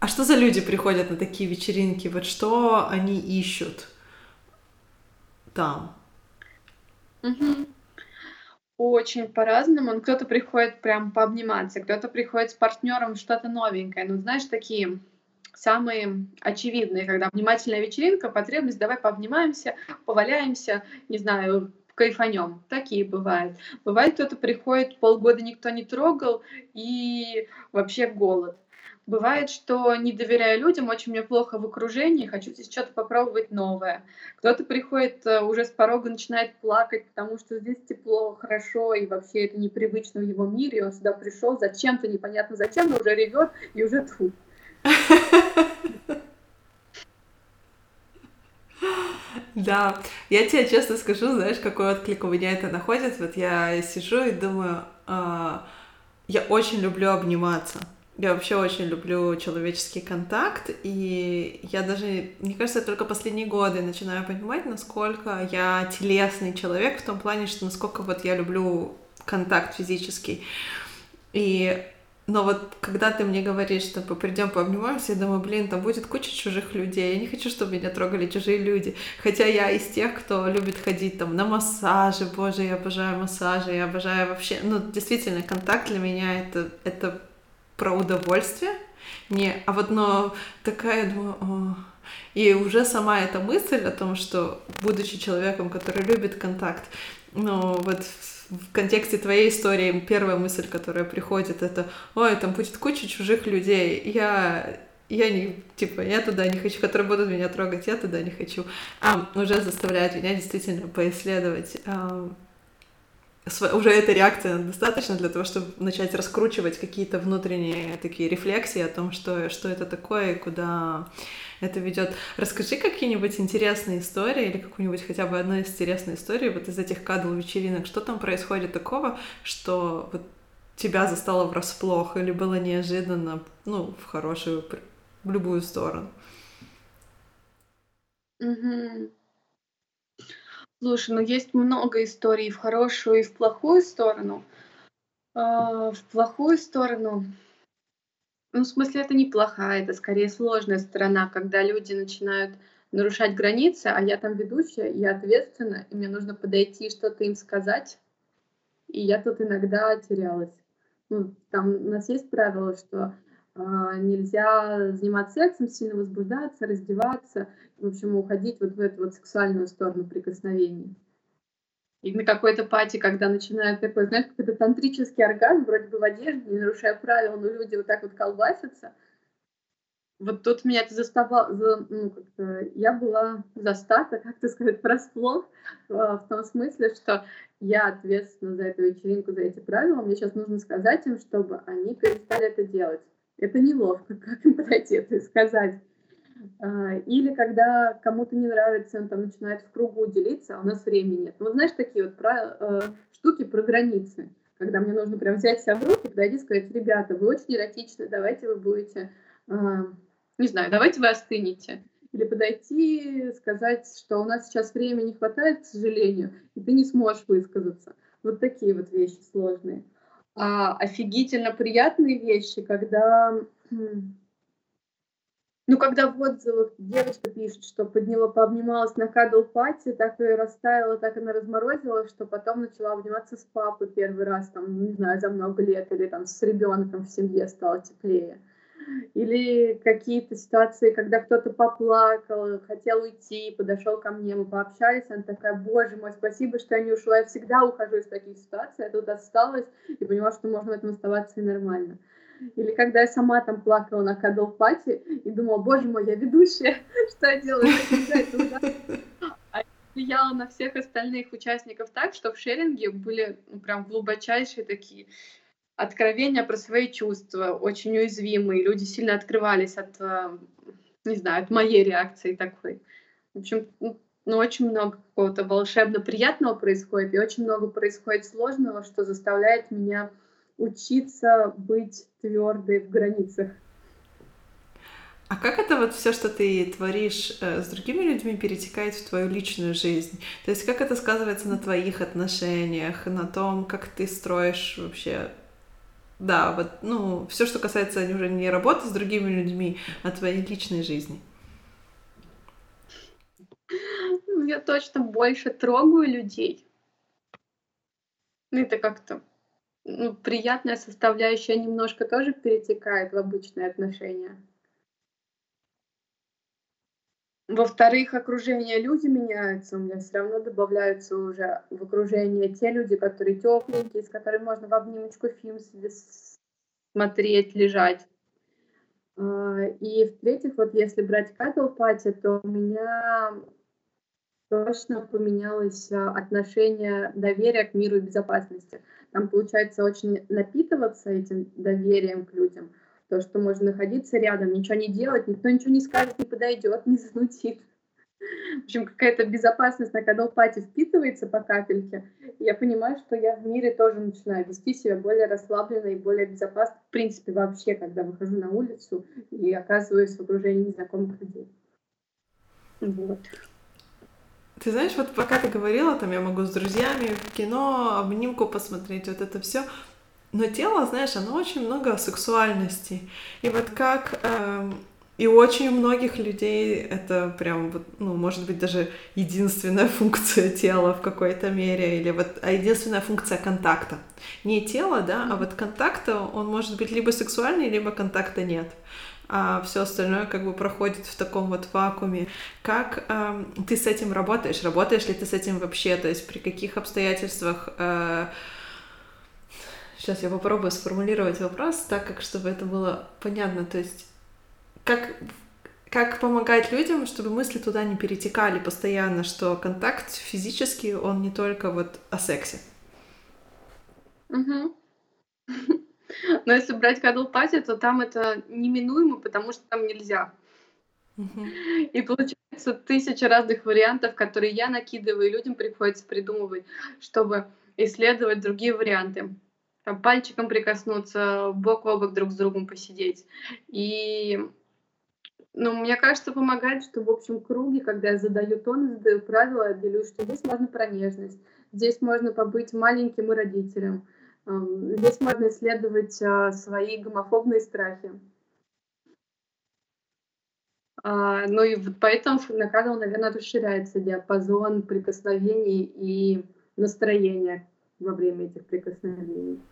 A: А что за люди приходят на такие вечеринки? Вот что они ищут там?
B: Угу. Очень по-разному. Кто-то приходит прям пообниматься, кто-то приходит с партнером что-то новенькое. Ну, знаешь, такие самые очевидные, когда обнимательная вечеринка, потребность, давай пообнимаемся, поваляемся, не знаю, кайфанем. Такие бывают. Бывает, кто-то приходит, полгода никто не трогал, и вообще голод. Бывает, что не доверяю людям, очень мне плохо в окружении, хочу здесь что-то попробовать новое. Кто-то приходит э, уже с порога, начинает плакать, потому что здесь тепло, хорошо, и вообще это непривычно в его мире, и он сюда пришел зачем-то, непонятно зачем, но уже ревет и уже тьфу.
A: Да, я тебе честно скажу, знаешь, какой отклик у меня это находит. Вот я сижу и думаю, а, я очень люблю обниматься. Я вообще очень люблю человеческий контакт, и я даже, мне кажется, только последние годы начинаю понимать, насколько я телесный человек в том плане, что насколько вот я люблю контакт физический. И но вот когда ты мне говоришь, что придем пообнимаемся, я думаю, блин, там будет куча чужих людей. Я не хочу, чтобы меня трогали чужие люди. Хотя я из тех, кто любит ходить там на массажи. Боже, я обожаю массажи, я обожаю вообще. Ну, действительно, контакт для меня это, это про удовольствие. Не, а вот, но такая, думаю, о. и уже сама эта мысль о том, что будучи человеком, который любит контакт, ну вот в контексте твоей истории первая мысль, которая приходит, это, ой, там будет куча чужих людей, я я не, типа, я туда не хочу, которые будут меня трогать, я туда не хочу. А уже заставляет меня действительно поисследовать. А, уже эта реакция достаточно для того, чтобы начать раскручивать какие-то внутренние такие рефлексии о том, что, что это такое и куда это ведет. Расскажи какие-нибудь интересные истории или какую-нибудь хотя бы одну интересную историю вот из этих кадл вечеринок. Что там происходит такого, что вот тебя застало врасплох или было неожиданно, ну, в хорошую, в любую сторону?
B: Угу. Слушай, ну есть много историй в хорошую и в плохую сторону. А, в плохую сторону ну, в смысле, это неплохая, это скорее сложная сторона, когда люди начинают нарушать границы, а я там ведущая, я ответственна, и мне нужно подойти и что-то им сказать. И я тут иногда терялась. Ну, там у нас есть правило, что нельзя заниматься сексом, сильно возбуждаться, раздеваться, в общем, уходить вот в эту вот сексуальную сторону прикосновений. И на какой-то пати, когда начинают такой, знаешь, какой-то тантрический оргазм, вроде бы в одежде, не нарушая правил, но люди вот так вот колбасятся. Вот тут меня это заставало, за, ну, как-то, я была застата, как то сказать, врасплох, а, в том смысле, что я ответственна за эту вечеринку, за эти правила, мне сейчас нужно сказать им, чтобы они перестали это делать. Это неловко, как им подойти это и сказать. А, или когда кому-то не нравится, он там начинает в кругу делиться, а у нас времени нет. Ну, знаешь, такие вот про, э, штуки про границы, когда мне нужно прям взять себя в руки, подойти и сказать, ребята, вы очень эротичны, давайте вы будете, э, не знаю, давайте вы остынете. Или подойти, сказать, что у нас сейчас времени не хватает, к сожалению, и ты не сможешь высказаться. Вот такие вот вещи сложные. А офигительно приятные вещи, когда ну, когда в отзывах девочка пишет, что подняла, пообнималась на кадл пати, так и растаяла, так она разморозила, что потом начала обниматься с папой первый раз, там, не знаю, за много лет, или там с ребенком в семье стало теплее. Или какие-то ситуации, когда кто-то поплакал, хотел уйти, подошел ко мне, мы пообщались, она такая, боже мой, спасибо, что я не ушла, я всегда ухожу из таких ситуаций, я тут осталась и поняла, что можно в этом оставаться и нормально. Или когда я сама там плакала на кадл пати и думала, боже мой, я ведущая, что я делаю? А влияла на всех остальных участников так, что в шеринге были ну, прям глубочайшие такие откровения про свои чувства, очень уязвимые. Люди сильно открывались от, э, не знаю, от моей реакции такой. В общем, ну, ну очень много какого-то волшебно приятного происходит, и очень много происходит сложного, что заставляет меня учиться быть твердой в границах.
A: А как это вот все, что ты творишь э, с другими людьми, перетекает в твою личную жизнь? То есть как это сказывается на твоих отношениях, на том, как ты строишь вообще да, вот, ну, все, что касается уже не работы с другими людьми, а твоей личной жизни.
B: Ну, я точно больше трогаю людей. Это как-то ну, приятная составляющая немножко тоже перетекает в обычные отношения. Во-вторых, окружение люди меняются, у меня все равно добавляются уже в окружение те люди, которые тепленькие, с которыми можно в обнимочку фильм смотреть, лежать. А, и в-третьих, вот если брать кадл пати, то у меня точно поменялось а, отношение доверия к миру и безопасности. Там получается очень напитываться этим доверием к людям, то, что можно находиться рядом, ничего не делать, никто ничего не скажет, не подойдет, не занутит. В общем, какая-то безопасность на кадалпате впитывается по капельке. Я понимаю, что я в мире тоже начинаю вести себя более расслабленно и более безопасно, в принципе, вообще, когда выхожу на улицу и оказываюсь в окружении незнакомых людей. Вот.
A: Ты знаешь, вот пока ты говорила, там я могу с друзьями в кино, обнимку посмотреть, вот это все. Но тело, знаешь, оно очень много сексуальности. И вот как э, и очень у многих людей это прям, вот, ну, может быть, даже единственная функция тела в какой-то мере, или вот а единственная функция контакта. Не тело, да, а вот контакта, он может быть либо сексуальный, либо контакта нет а все остальное как бы проходит в таком вот вакууме. Как э, ты с этим работаешь? Работаешь ли ты с этим вообще? То есть при каких обстоятельствах? Э, сейчас я попробую сформулировать вопрос так, как чтобы это было понятно. То есть как как помогать людям, чтобы мысли туда не перетекали постоянно, что контакт физический, он не только вот о сексе.
B: Угу. Но если брать кадл пати, то там это неминуемо, потому что там нельзя. И получается тысяча разных вариантов, которые я накидываю, и людям приходится придумывать, чтобы исследовать другие варианты. Там пальчиком прикоснуться, бок о бок друг с другом посидеть. И ну, мне кажется, помогает, что в общем круге, когда я задаю тон, задаю правила, я делюсь, что здесь можно про нежность, здесь можно побыть маленьким и родителем, Здесь можно исследовать а, свои гомофобные страхи. А, ну и вот поэтому на канал, наверное, расширяется диапазон прикосновений и настроения во время этих прикосновений.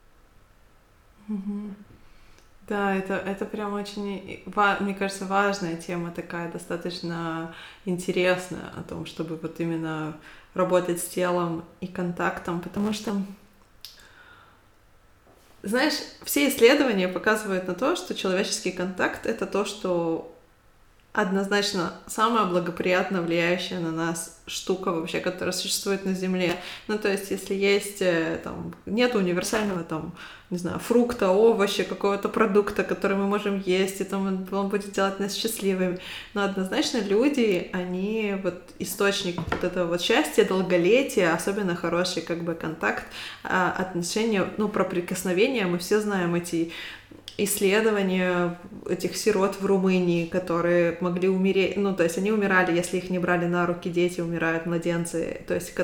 A: Да, это, это прям очень, мне кажется, важная тема такая, достаточно интересная о том, чтобы вот именно работать с телом и контактом, потому что знаешь, все исследования показывают на то, что человеческий контакт — это то, что однозначно самая благоприятно влияющая на нас штука вообще, которая существует на Земле. Ну, то есть, если есть, э, там, нет универсального, там, не знаю, фрукта, овоща, какого-то продукта, который мы можем есть, и там он, он будет делать нас счастливыми. Но однозначно люди, они вот источник вот этого вот счастья, долголетия, особенно хороший как бы контакт, а, отношения, ну, про прикосновения, мы все знаем эти исследования этих сирот в Румынии, которые могли умереть, ну, то есть они умирали, если их не брали на руки, дети умирают, младенцы, то есть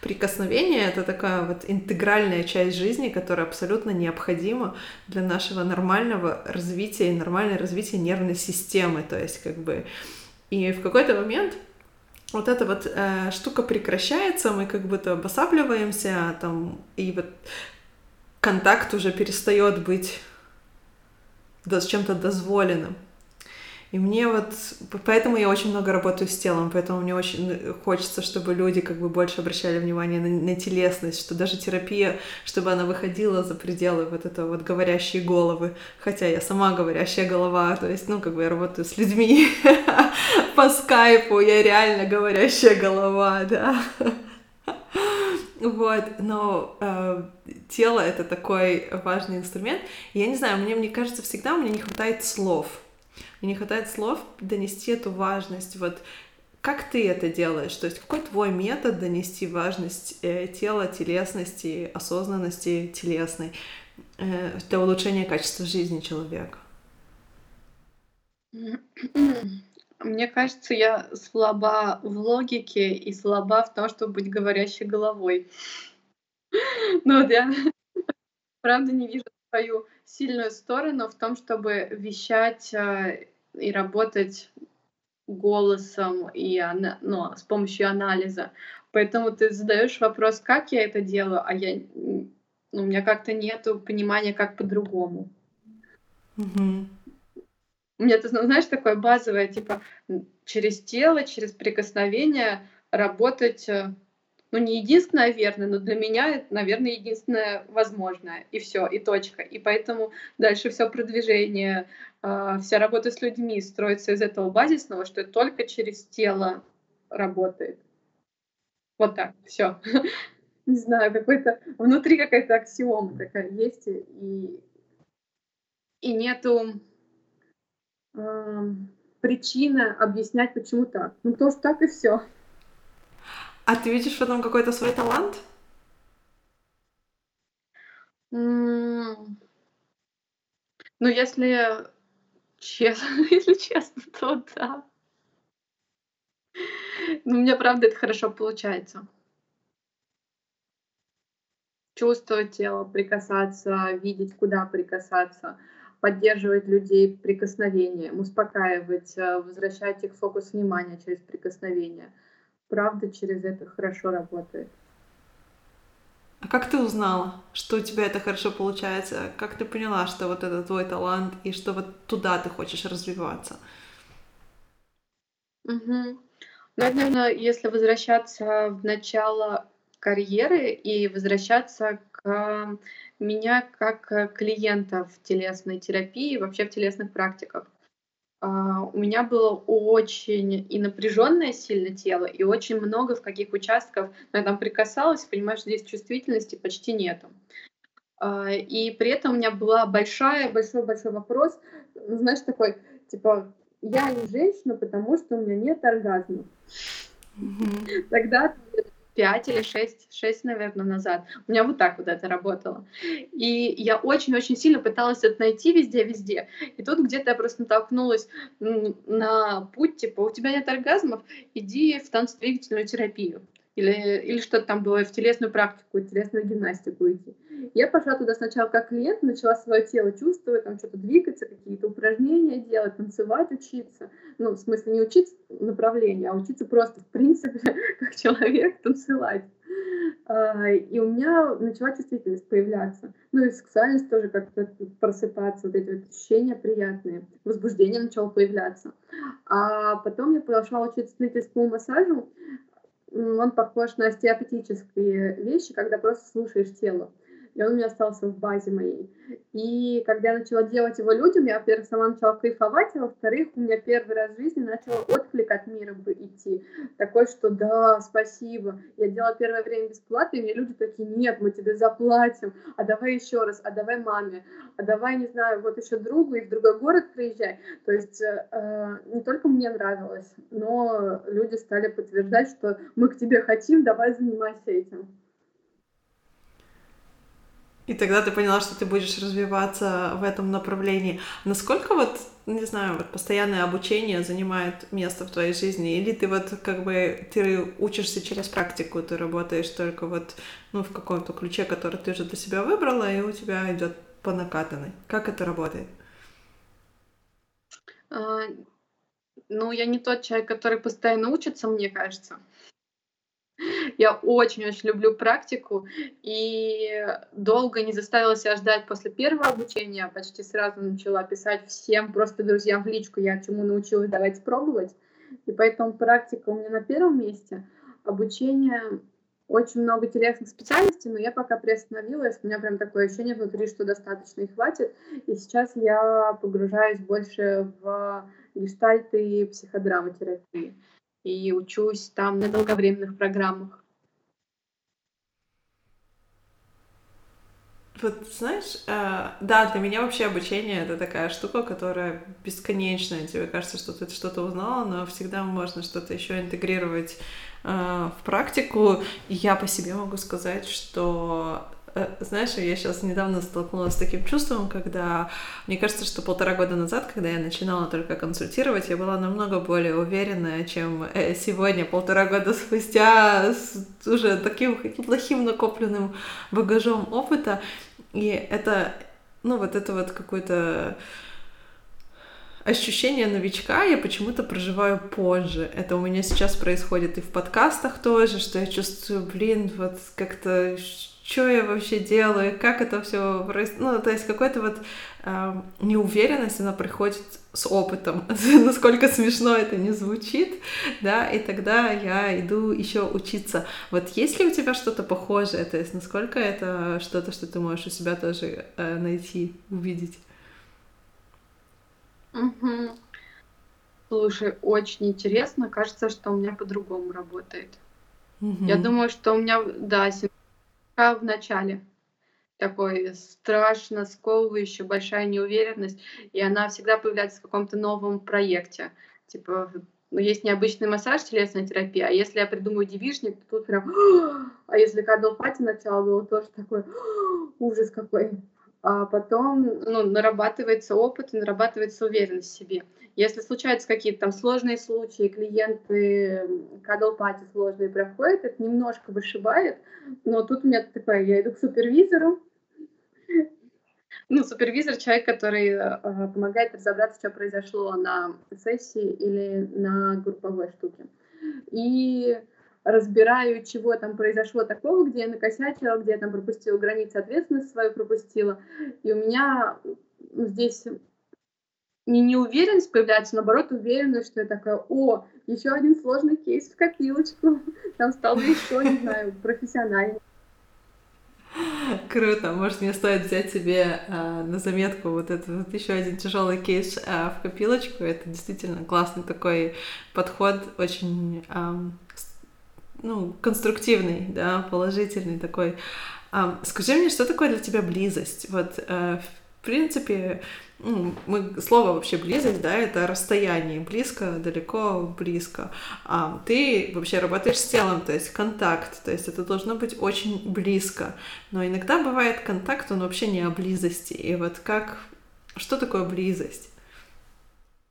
A: прикосновение — это такая вот интегральная часть жизни, которая абсолютно необходима для нашего нормального развития и нормального развития нервной системы, то есть как бы... И в какой-то момент вот эта вот э, штука прекращается, мы как будто обосабливаемся, там, и вот контакт уже перестает быть с чем-то дозволенным. И мне вот, поэтому я очень много работаю с телом, поэтому мне очень хочется, чтобы люди как бы больше обращали внимание на, на телесность, что даже терапия, чтобы она выходила за пределы вот этого вот говорящие головы, хотя я сама говорящая голова, то есть, ну, как бы я работаю с людьми по скайпу, я реально говорящая голова, да. Вот, но э, тело это такой важный инструмент. я не знаю, мне, мне кажется, всегда мне не хватает слов. Мне не хватает слов донести эту важность. Вот как ты это делаешь? То есть какой твой метод донести важность э, тела, телесности, осознанности телесной э, для улучшения качества жизни человека?
B: Мне кажется, я слаба в логике и слаба в том, чтобы быть говорящей головой. Ну вот я правда не вижу свою сильную сторону в том, чтобы вещать э, и работать голосом и ну, с помощью анализа. Поэтому ты задаешь вопрос, как я это делаю, а я, ну, у меня как-то нету понимания, как по-другому.
A: Угу.
B: У меня, ты знаешь, такое базовое, типа, через тело, через прикосновение работать, э, ну, не единственное верное, но для меня это, наверное, единственное возможное. И все, и точка. И поэтому дальше все продвижение, э, вся работа с людьми строится из этого базисного, что только через тело работает. Вот так, все. Не знаю, какой-то внутри какая-то аксиома такая есть, и, и нету причины объяснять, почему так. Ну, то, что так и все.
A: А ты видишь в этом какой-то свой талант?
B: Ну, если честно, если честно, то да. Ну, у меня, правда, это хорошо получается. Чувствовать тело, прикасаться, видеть, куда прикасаться, поддерживать людей прикосновением, успокаивать, э, возвращать их фокус внимания через прикосновение. Правда, через это хорошо работает.
A: А как ты узнала, что у тебя это хорошо получается? Как ты поняла, что вот это твой талант и что вот туда ты хочешь развиваться?
B: Угу. Ну, наверное, если возвращаться в начало карьеры и возвращаться к меня как клиента в телесной терапии, вообще в телесных практиках. А, у меня было очень и напряженное сильно тело, и очень много в каких участках ну, я там прикасалась, понимаешь, здесь чувствительности почти нету. А, и при этом у меня была большая, большой-большой вопрос, ну, знаешь, такой, типа, я не женщина, потому что у меня нет оргазма. Mm-hmm. Тогда пять или шесть, шесть, наверное, назад. У меня вот так вот это работало. И я очень-очень сильно пыталась это найти везде-везде. И тут где-то я просто натолкнулась на путь, типа, у тебя нет оргазмов, иди в танцевительную терапию или, или что-то там было, в телесную практику, в телесную гимнастику идти. Я пошла туда сначала как клиент, начала свое тело чувствовать, там что-то двигаться, какие-то упражнения делать, танцевать, учиться. Ну, в смысле, не учиться направлению, а учиться просто, в принципе, как человек танцевать. А, и у меня начала чувствительность появляться. Ну и сексуальность тоже как-то просыпаться, вот эти вот ощущения приятные. Возбуждение начало появляться. А потом я пошла учиться длительскому массажу, он похож на остеопатические вещи, когда просто слушаешь тело и он у меня остался в базе моей. И когда я начала делать его людям, я, во-первых, сама начала кайфовать, а во-вторых, у меня первый раз в жизни начал отклик от мира идти. Такой, что да, спасибо. Я делала первое время бесплатно, и мне люди такие, нет, мы тебе заплатим, а давай еще раз, а давай маме, а давай, не знаю, вот еще другу, и в другой город приезжай. То есть э, не только мне нравилось, но люди стали подтверждать, что мы к тебе хотим, давай занимайся этим.
A: И тогда ты поняла, что ты будешь развиваться в этом направлении. Насколько вот, не знаю, вот постоянное обучение занимает место в твоей жизни? Или ты вот как бы, ты учишься через практику, ты работаешь только вот, ну, в каком-то ключе, который ты уже для себя выбрала, и у тебя идет по накатанной. Как это работает?
B: А, ну, я не тот человек, который постоянно учится, мне кажется. Я очень-очень люблю практику и долго не заставила себя ждать после первого обучения, почти сразу начала писать всем, просто друзьям в личку, я чему научилась, давайте пробовать. И поэтому практика у меня на первом месте, обучение очень много интересных специальностей, но я пока приостановилась. У меня прям такое ощущение внутри, что достаточно и хватит. И сейчас я погружаюсь больше в гештальты и психодраматерапии и учусь там на долговременных программах.
A: Вот знаешь, э, да, для меня вообще обучение это такая штука, которая бесконечная. Тебе кажется, что ты что-то узнала, но всегда можно что-то еще интегрировать э, в практику. И я по себе могу сказать, что знаешь, я сейчас недавно столкнулась с таким чувством, когда мне кажется, что полтора года назад, когда я начинала только консультировать, я была намного более уверенная, чем э, сегодня, полтора года спустя, с уже таким плохим накопленным багажом опыта. И это ну, вот это вот какой-то ощущение новичка я почему-то проживаю позже. Это у меня сейчас происходит и в подкастах тоже, что я чувствую, блин, вот как-то что я вообще делаю, как это все происходит. Ну, то есть какой-то вот э, неуверенность, она приходит с опытом, насколько смешно это не звучит, да, и тогда я иду еще учиться. Вот есть ли у тебя что-то похожее, то есть насколько это что-то, что ты можешь у себя тоже э, найти, увидеть?
B: Мгм. Слушай, очень интересно. Кажется, что у меня по-другому работает. Я думаю, что у меня, да, семья в начале. Такой страшно сковывающий, большая неуверенность, и она всегда появляется в каком-то новом проекте. Типа, ну, есть необычный массаж, телесная терапия, а если я придумаю девишник, то тут прям, а если кадл пати начало было тоже такой, ужас какой а потом ну, нарабатывается опыт нарабатывается уверенность в себе. Если случаются какие-то там сложные случаи, клиенты кадл-пати сложные проходят, это немножко вышибает, но тут у меня такое, я иду к супервизору, ну, супервизор — человек, который э, помогает разобраться, что произошло на сессии или на групповой штуке. И разбираю, чего там произошло такого, где я накосячила, где я там пропустила границы, ответственность свою пропустила. И у меня здесь не неуверенность появляется, наоборот, уверенность, что я такая, о, еще один сложный кейс в копилочку, там стало еще, не знаю, профессиональнее.
A: Круто. Может, мне стоит взять себе э, на заметку вот этот вот еще один тяжелый кейс э, в копилочку. Это действительно классный такой подход, очень э, ну, конструктивный, да, положительный такой. А, скажи мне, что такое для тебя близость? Вот, э, в принципе, ну, мы, слово вообще близость, да, это расстояние, близко, далеко, близко. А ты вообще работаешь с телом, то есть контакт, то есть это должно быть очень близко. Но иногда бывает контакт, он вообще не о близости. И вот как, что такое близость?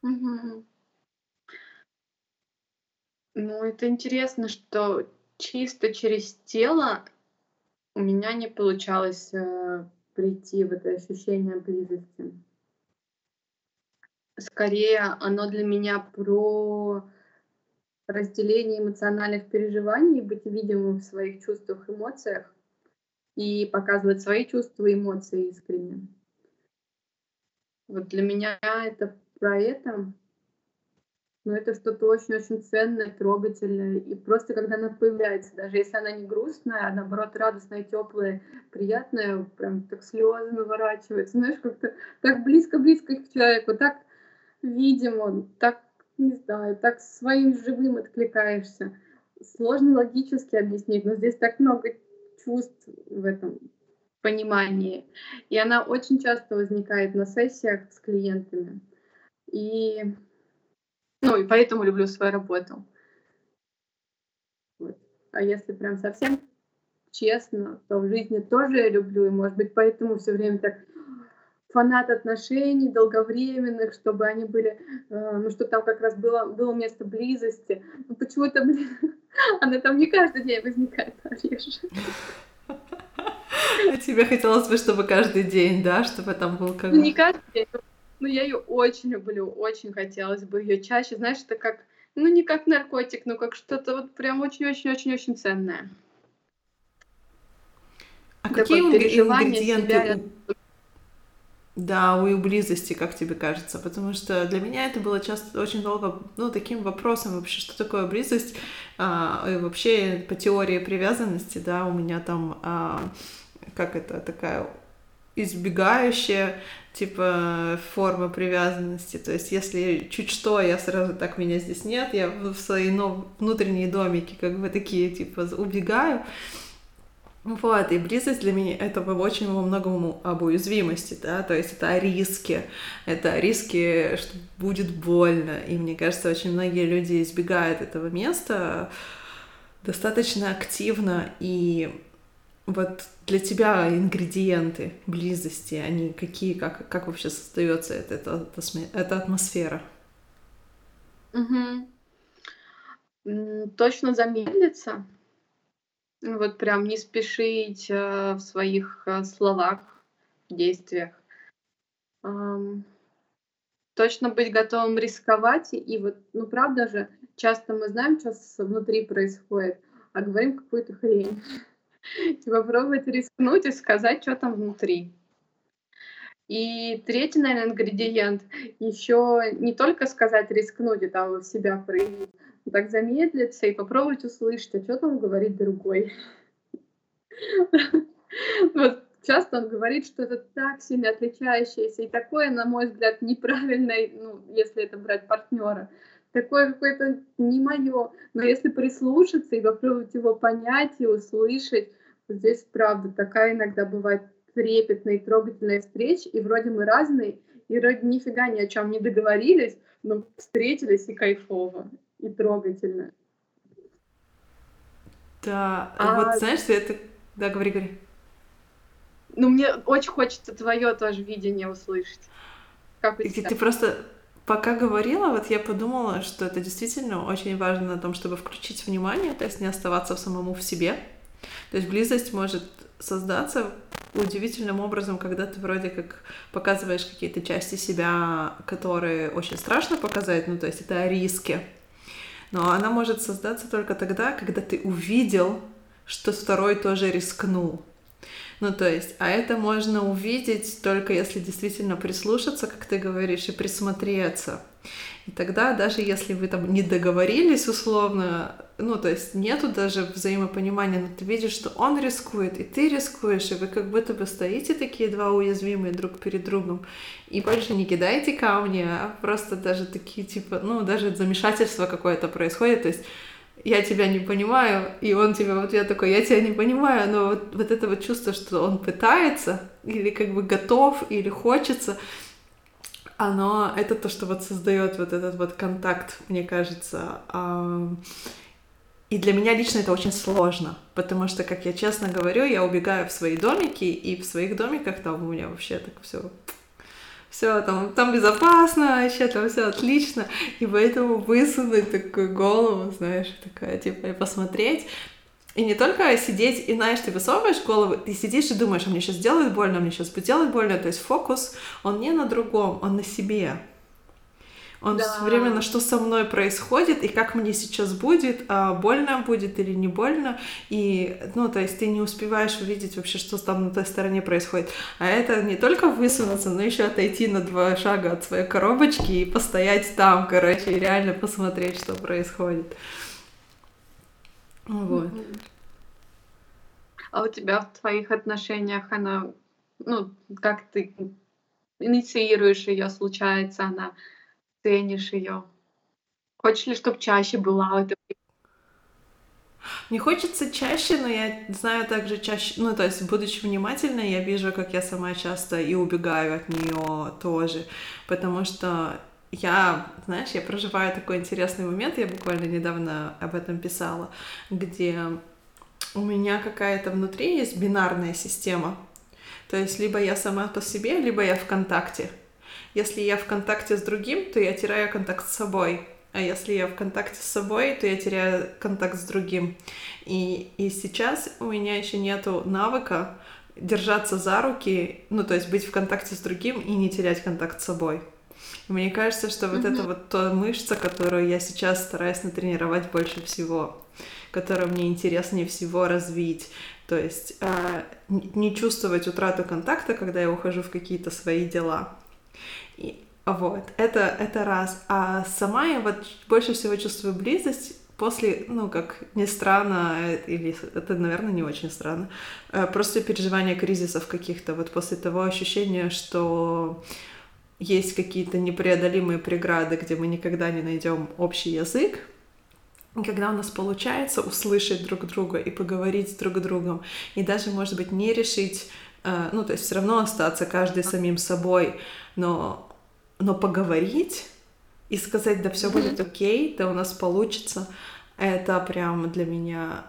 B: Mm-hmm. Ну, это интересно, что чисто через тело у меня не получалось э, прийти в это ощущение близости. Скорее, оно для меня про разделение эмоциональных переживаний, быть видимым в своих чувствах, эмоциях и показывать свои чувства и эмоции искренне. Вот для меня это про это. Но это что-то очень-очень ценное, трогательное. И просто когда она появляется, даже если она не грустная, а наоборот радостная, теплая, приятная, прям так слезы наворачиваются, знаешь, как-то так близко-близко к человеку, так видимо, так, не знаю, так своим живым откликаешься. Сложно логически объяснить, но здесь так много чувств в этом понимании. И она очень часто возникает на сессиях с клиентами. И ну, и поэтому люблю свою работу. Вот. А если прям совсем честно, то в жизни тоже я люблю, и, может быть, поэтому все время так фанат отношений долговременных, чтобы они были, э, ну, чтобы там как раз было, было место близости. Ну, почему-то, блин, она там не каждый день возникает, а
A: тебе хотелось бы, чтобы каждый день, да, чтобы там был как
B: Ну, не каждый день, ну, я ее очень люблю, очень хотелось бы ее чаще. Знаешь, это как, ну, не как наркотик, но как что-то вот прям очень-очень-очень-очень ценное.
A: А Такое какие ингредиенты себя... Да, у близости, как тебе кажется? Потому что для меня это было часто очень долго, ну, таким вопросом вообще, что такое близость, а, и вообще по теории привязанности, да, у меня там, а, как это, такая избегающая, типа, форма привязанности. То есть, если чуть что, я сразу так, меня здесь нет, я в свои ну, внутренние домики как бы такие, типа, убегаю. Вот, и близость для меня это очень во многом об уязвимости, да, то есть это о риске, это о риске, что будет больно, и мне кажется, очень многие люди избегают этого места достаточно активно, и вот для тебя ингредиенты близости, они какие, как, как вообще создается эта, эта, эта атмосфера?
B: Угу. Точно замедлиться. Вот прям не спешить э, в своих э, словах, действиях. точно быть готовым рисковать. И вот, ну правда же, часто мы знаем, что внутри происходит, а говорим какую-то хрень. И попробовать рискнуть и сказать, что там внутри. И третий, наверное, ингредиент еще не только сказать, рискнуть и там себя проявить, но так замедлиться и попробовать услышать, а что там говорит другой. Вот часто он говорит, что это так сильно отличающееся и такое, на мой взгляд, неправильное, ну, если это брать партнера, такое какое-то не мое. Но если прислушаться и попробовать его понять и услышать, здесь правда такая иногда бывает трепетная и трогательная встреча, и вроде мы разные, и вроде нифига ни о чем не договорились, но встретились и кайфово, и трогательно.
A: Да, а... вот знаешь, это... Да, говори, говори.
B: Ну, мне очень хочется твое тоже видение услышать.
A: Как у тебя? Ты просто пока говорила, вот я подумала, что это действительно очень важно на том, чтобы включить внимание, то есть не оставаться самому в себе. То есть близость может создаться удивительным образом, когда ты вроде как показываешь какие-то части себя, которые очень страшно показать, ну то есть это риски. Но она может создаться только тогда, когда ты увидел, что второй тоже рискнул. Ну, то есть, а это можно увидеть только если действительно прислушаться, как ты говоришь, и присмотреться. И тогда, даже если вы там не договорились условно, ну, то есть нету даже взаимопонимания, но ты видишь, что он рискует, и ты рискуешь, и вы как будто бы стоите такие два уязвимые друг перед другом, и больше не кидаете камни, а просто даже такие, типа, ну, даже замешательство какое-то происходит, то есть я тебя не понимаю, и он тебе в ответ такой, я тебя не понимаю, но вот, вот это вот чувство, что он пытается, или как бы готов, или хочется, оно, это то, что вот создает вот этот вот контакт, мне кажется. И для меня лично это очень сложно, потому что, как я честно говорю, я убегаю в свои домики, и в своих домиках там у меня вообще так все все там, там безопасно, вообще там все отлично, и поэтому высунуть такую голову, знаешь, такая, типа, и посмотреть, и не только сидеть, и знаешь, ты высовываешь голову, ты сидишь и думаешь, а мне сейчас сделают больно, а мне сейчас будет делать больно, то есть фокус, он не на другом, он на себе. Он да. все время на что со мной происходит и как мне сейчас будет, а больно будет или не больно. И, ну, то есть ты не успеваешь увидеть вообще, что там на той стороне происходит. А это не только высунуться, но еще отойти на два шага от своей коробочки и постоять там, короче, и реально посмотреть, что происходит. Вот.
B: А у тебя в твоих отношениях она, ну, как ты инициируешь ее, случается она ценишь ее? Хочешь ли, чтобы чаще была эта
A: не хочется чаще, но я знаю также чаще, ну, то есть, будучи внимательной, я вижу, как я сама часто и убегаю от нее тоже, потому что я, знаешь, я проживаю такой интересный момент, я буквально недавно об этом писала, где у меня какая-то внутри есть бинарная система, то есть либо я сама по себе, либо я в контакте, если я в контакте с другим, то я теряю контакт с собой. А если я в контакте с собой, то я теряю контакт с другим. И, и сейчас у меня еще нету навыка держаться за руки, ну, то есть быть в контакте с другим и не терять контакт с собой. Мне кажется, что вот mm-hmm. это вот та мышца, которую я сейчас стараюсь натренировать больше всего, которую мне интереснее всего развить. То есть э, не чувствовать утрату контакта, когда я ухожу в какие-то свои дела, и, вот, это, это раз. А сама я вот больше всего чувствую близость после, ну, как ни странно, или это, наверное, не очень странно, э, просто переживания кризисов каких-то, вот после того ощущения, что есть какие-то непреодолимые преграды, где мы никогда не найдем общий язык, когда у нас получается услышать друг друга и поговорить с друг другом, и даже, может быть, не решить Э, ну, то есть все равно остаться каждый самим собой, но, но поговорить и сказать, да все будет окей, да у нас получится, это прям для меня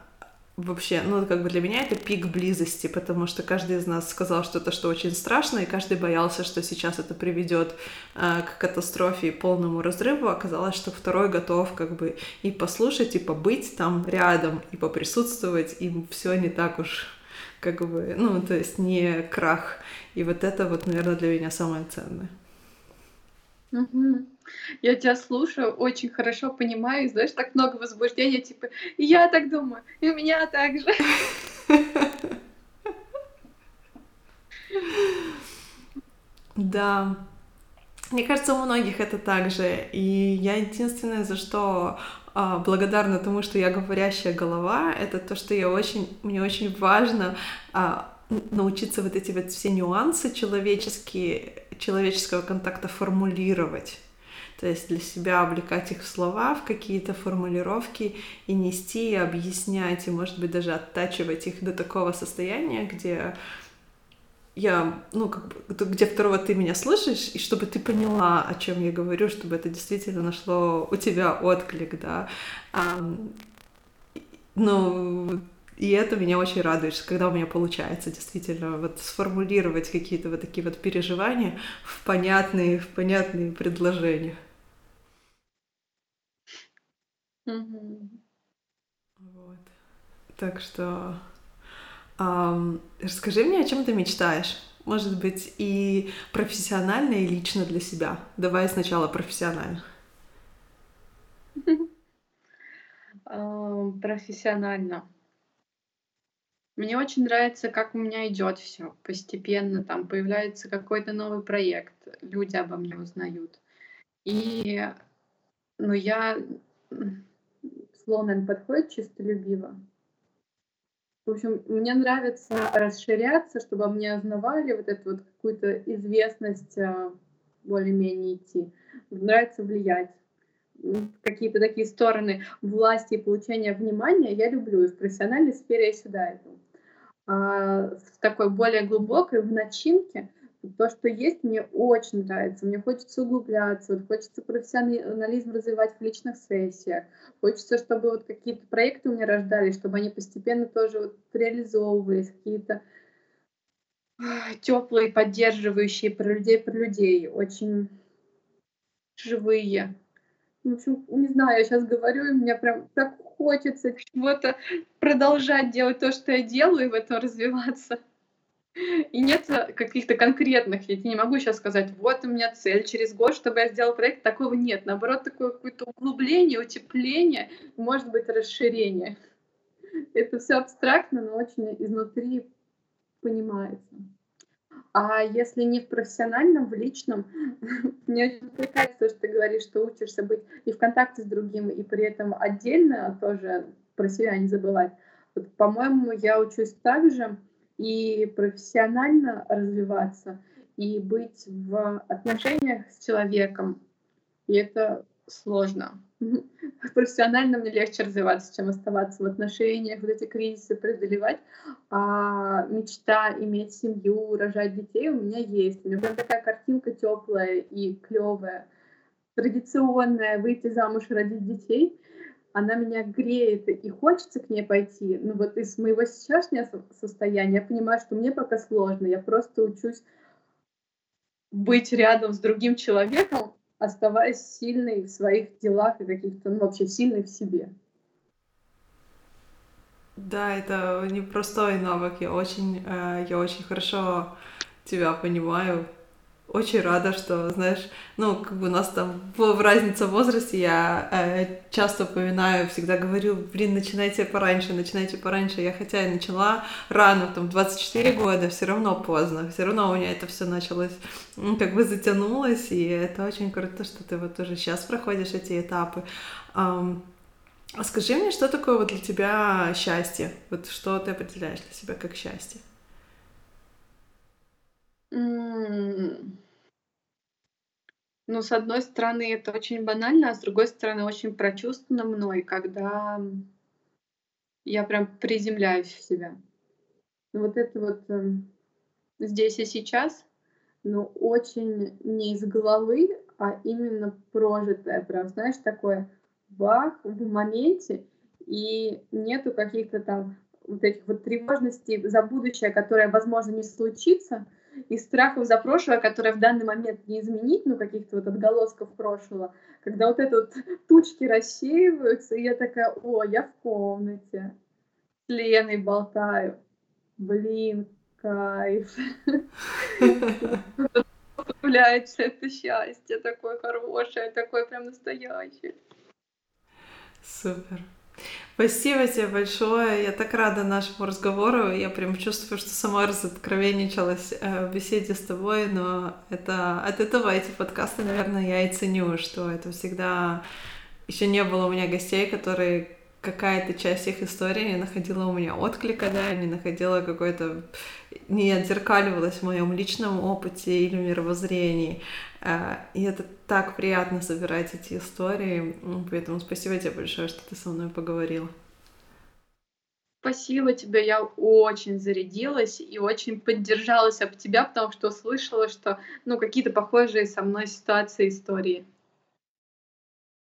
A: вообще, ну, как бы для меня это пик близости, потому что каждый из нас сказал что-то, что очень страшно, и каждый боялся, что сейчас это приведет э, к катастрофе и полному разрыву. Оказалось, что второй готов как бы и послушать, и побыть там рядом, и поприсутствовать, и все не так уж как бы, ну, то есть не крах. И вот это вот, наверное, для меня самое ценное.
B: Мгм. Я тебя слушаю, очень хорошо понимаю, и знаешь, так много возбуждения, типа, я так думаю, и у меня так же.
A: Да. Мне кажется, у многих это так же. И я единственное, за что а, благодарна тому, что я говорящая голова, это то, что я очень, мне очень важно а, научиться вот эти вот все нюансы человеческие, человеческого контакта формулировать. То есть для себя облекать их в слова, в какие-то формулировки и нести, и объяснять, и, может быть, даже оттачивать их до такого состояния, где я, ну, как бы, где второго ты меня слышишь, и чтобы ты поняла, о чем я говорю, чтобы это действительно нашло у тебя отклик, да. А, ну, и это меня очень радует, когда у меня получается действительно вот сформулировать какие-то вот такие вот переживания в понятные, в понятные предложения.
B: Мгм.
A: Вот. Так что ам, расскажи мне, о чем ты мечтаешь. Может быть, и профессионально, и лично для себя. Давай сначала профессионально.
B: Профессионально. Мне очень нравится, как у меня идет все постепенно. Там появляется какой-то новый проект, люди обо мне узнают. И, ну, я, наверно, подходит чистолюбиво. В общем, мне нравится расширяться, чтобы мне узнавали, вот эту вот какую-то известность, а, более-менее идти. Нравится влиять. Какие-то такие стороны власти и получения внимания я люблю, и в профессиональной сфере я сюда иду. А, в такой более глубокой, в начинке, то, что есть, мне очень нравится. Мне хочется углубляться, вот хочется профессионализм развивать в личных сессиях. Хочется, чтобы вот какие-то проекты у меня рождались, чтобы они постепенно тоже вот реализовывались, какие-то теплые, поддерживающие про людей, про людей, очень живые. В общем, не знаю, я сейчас говорю, и мне прям так хочется чего-то продолжать делать то, что я делаю, и в этом развиваться. И нет э, каких-то конкретных, я не могу сейчас сказать, вот у меня цель через год, чтобы я сделал проект, такого нет. Наоборот, такое какое-то углубление, утепление, может быть, расширение. Это все абстрактно, но очень изнутри понимается. А если не в профессиональном, в личном, мне очень увлекает то, что ты говоришь, что учишься быть и в контакте с другим, и при этом отдельно тоже про себя не забывать. Вот, по-моему, я учусь также и профессионально развиваться, и быть в отношениях с человеком. И это сложно. Профессионально мне легче развиваться, чем оставаться в отношениях, вот эти кризисы преодолевать. А мечта иметь семью, рожать детей у меня есть. У меня прям такая картинка теплая и клевая, традиционная, выйти замуж, родить детей она меня греет и хочется к ней пойти. Но вот из моего сейчасшнего состояния я понимаю, что мне пока сложно. Я просто учусь быть рядом с другим человеком, оставаясь сильной в своих делах и каких-то, ну, вообще сильной в себе.
A: Да, это непростой навык. Я очень, э, я очень хорошо тебя понимаю очень рада, что, знаешь, ну, как бы у нас там в, в разница в возрасте, я э, часто упоминаю, всегда говорю, блин, начинайте пораньше, начинайте пораньше. Я хотя и начала рано, там, 24 года, все равно поздно, все равно у меня это все началось, ну, как бы затянулось, и это очень круто, что ты вот уже сейчас проходишь эти этапы. Um, скажи мне, что такое вот для тебя счастье? Вот что ты определяешь для себя как счастье?
B: Ну, с одной стороны, это очень банально, а с другой стороны, очень прочувствовано мной, когда я прям приземляюсь в себя. Ну, вот это вот, эм, здесь и сейчас, но очень не из головы, а именно прожитое. Прям, знаешь, такое бах, в моменте, и нету каких-то там вот этих вот тревожностей за будущее, которое, возможно, не случится, и страхов за прошлое, которое в данный момент не изменить, ну, каких-то вот отголосков прошлого, когда вот это вот тучки рассеиваются, и я такая, о, я в комнате с Леной болтаю. Блин, кайф. Появляется это счастье такое хорошее, такое прям настоящее.
A: Супер. Спасибо тебе большое. Я так рада нашему разговору. Я прям чувствую, что сама разоткровенничалась э, в беседе с тобой, но это от этого эти подкасты, наверное, я и ценю, что это всегда еще не было у меня гостей, которые какая-то часть их истории не находила у меня отклика, да, не находила какой-то, не отзеркаливалась в моем личном опыте или мировоззрении. А, и это так приятно собирать эти истории. Поэтому спасибо тебе большое, что ты со мной поговорила.
B: Спасибо тебе, я очень зарядилась и очень поддержалась об тебя, потому что услышала, что ну, какие-то похожие со мной ситуации, истории.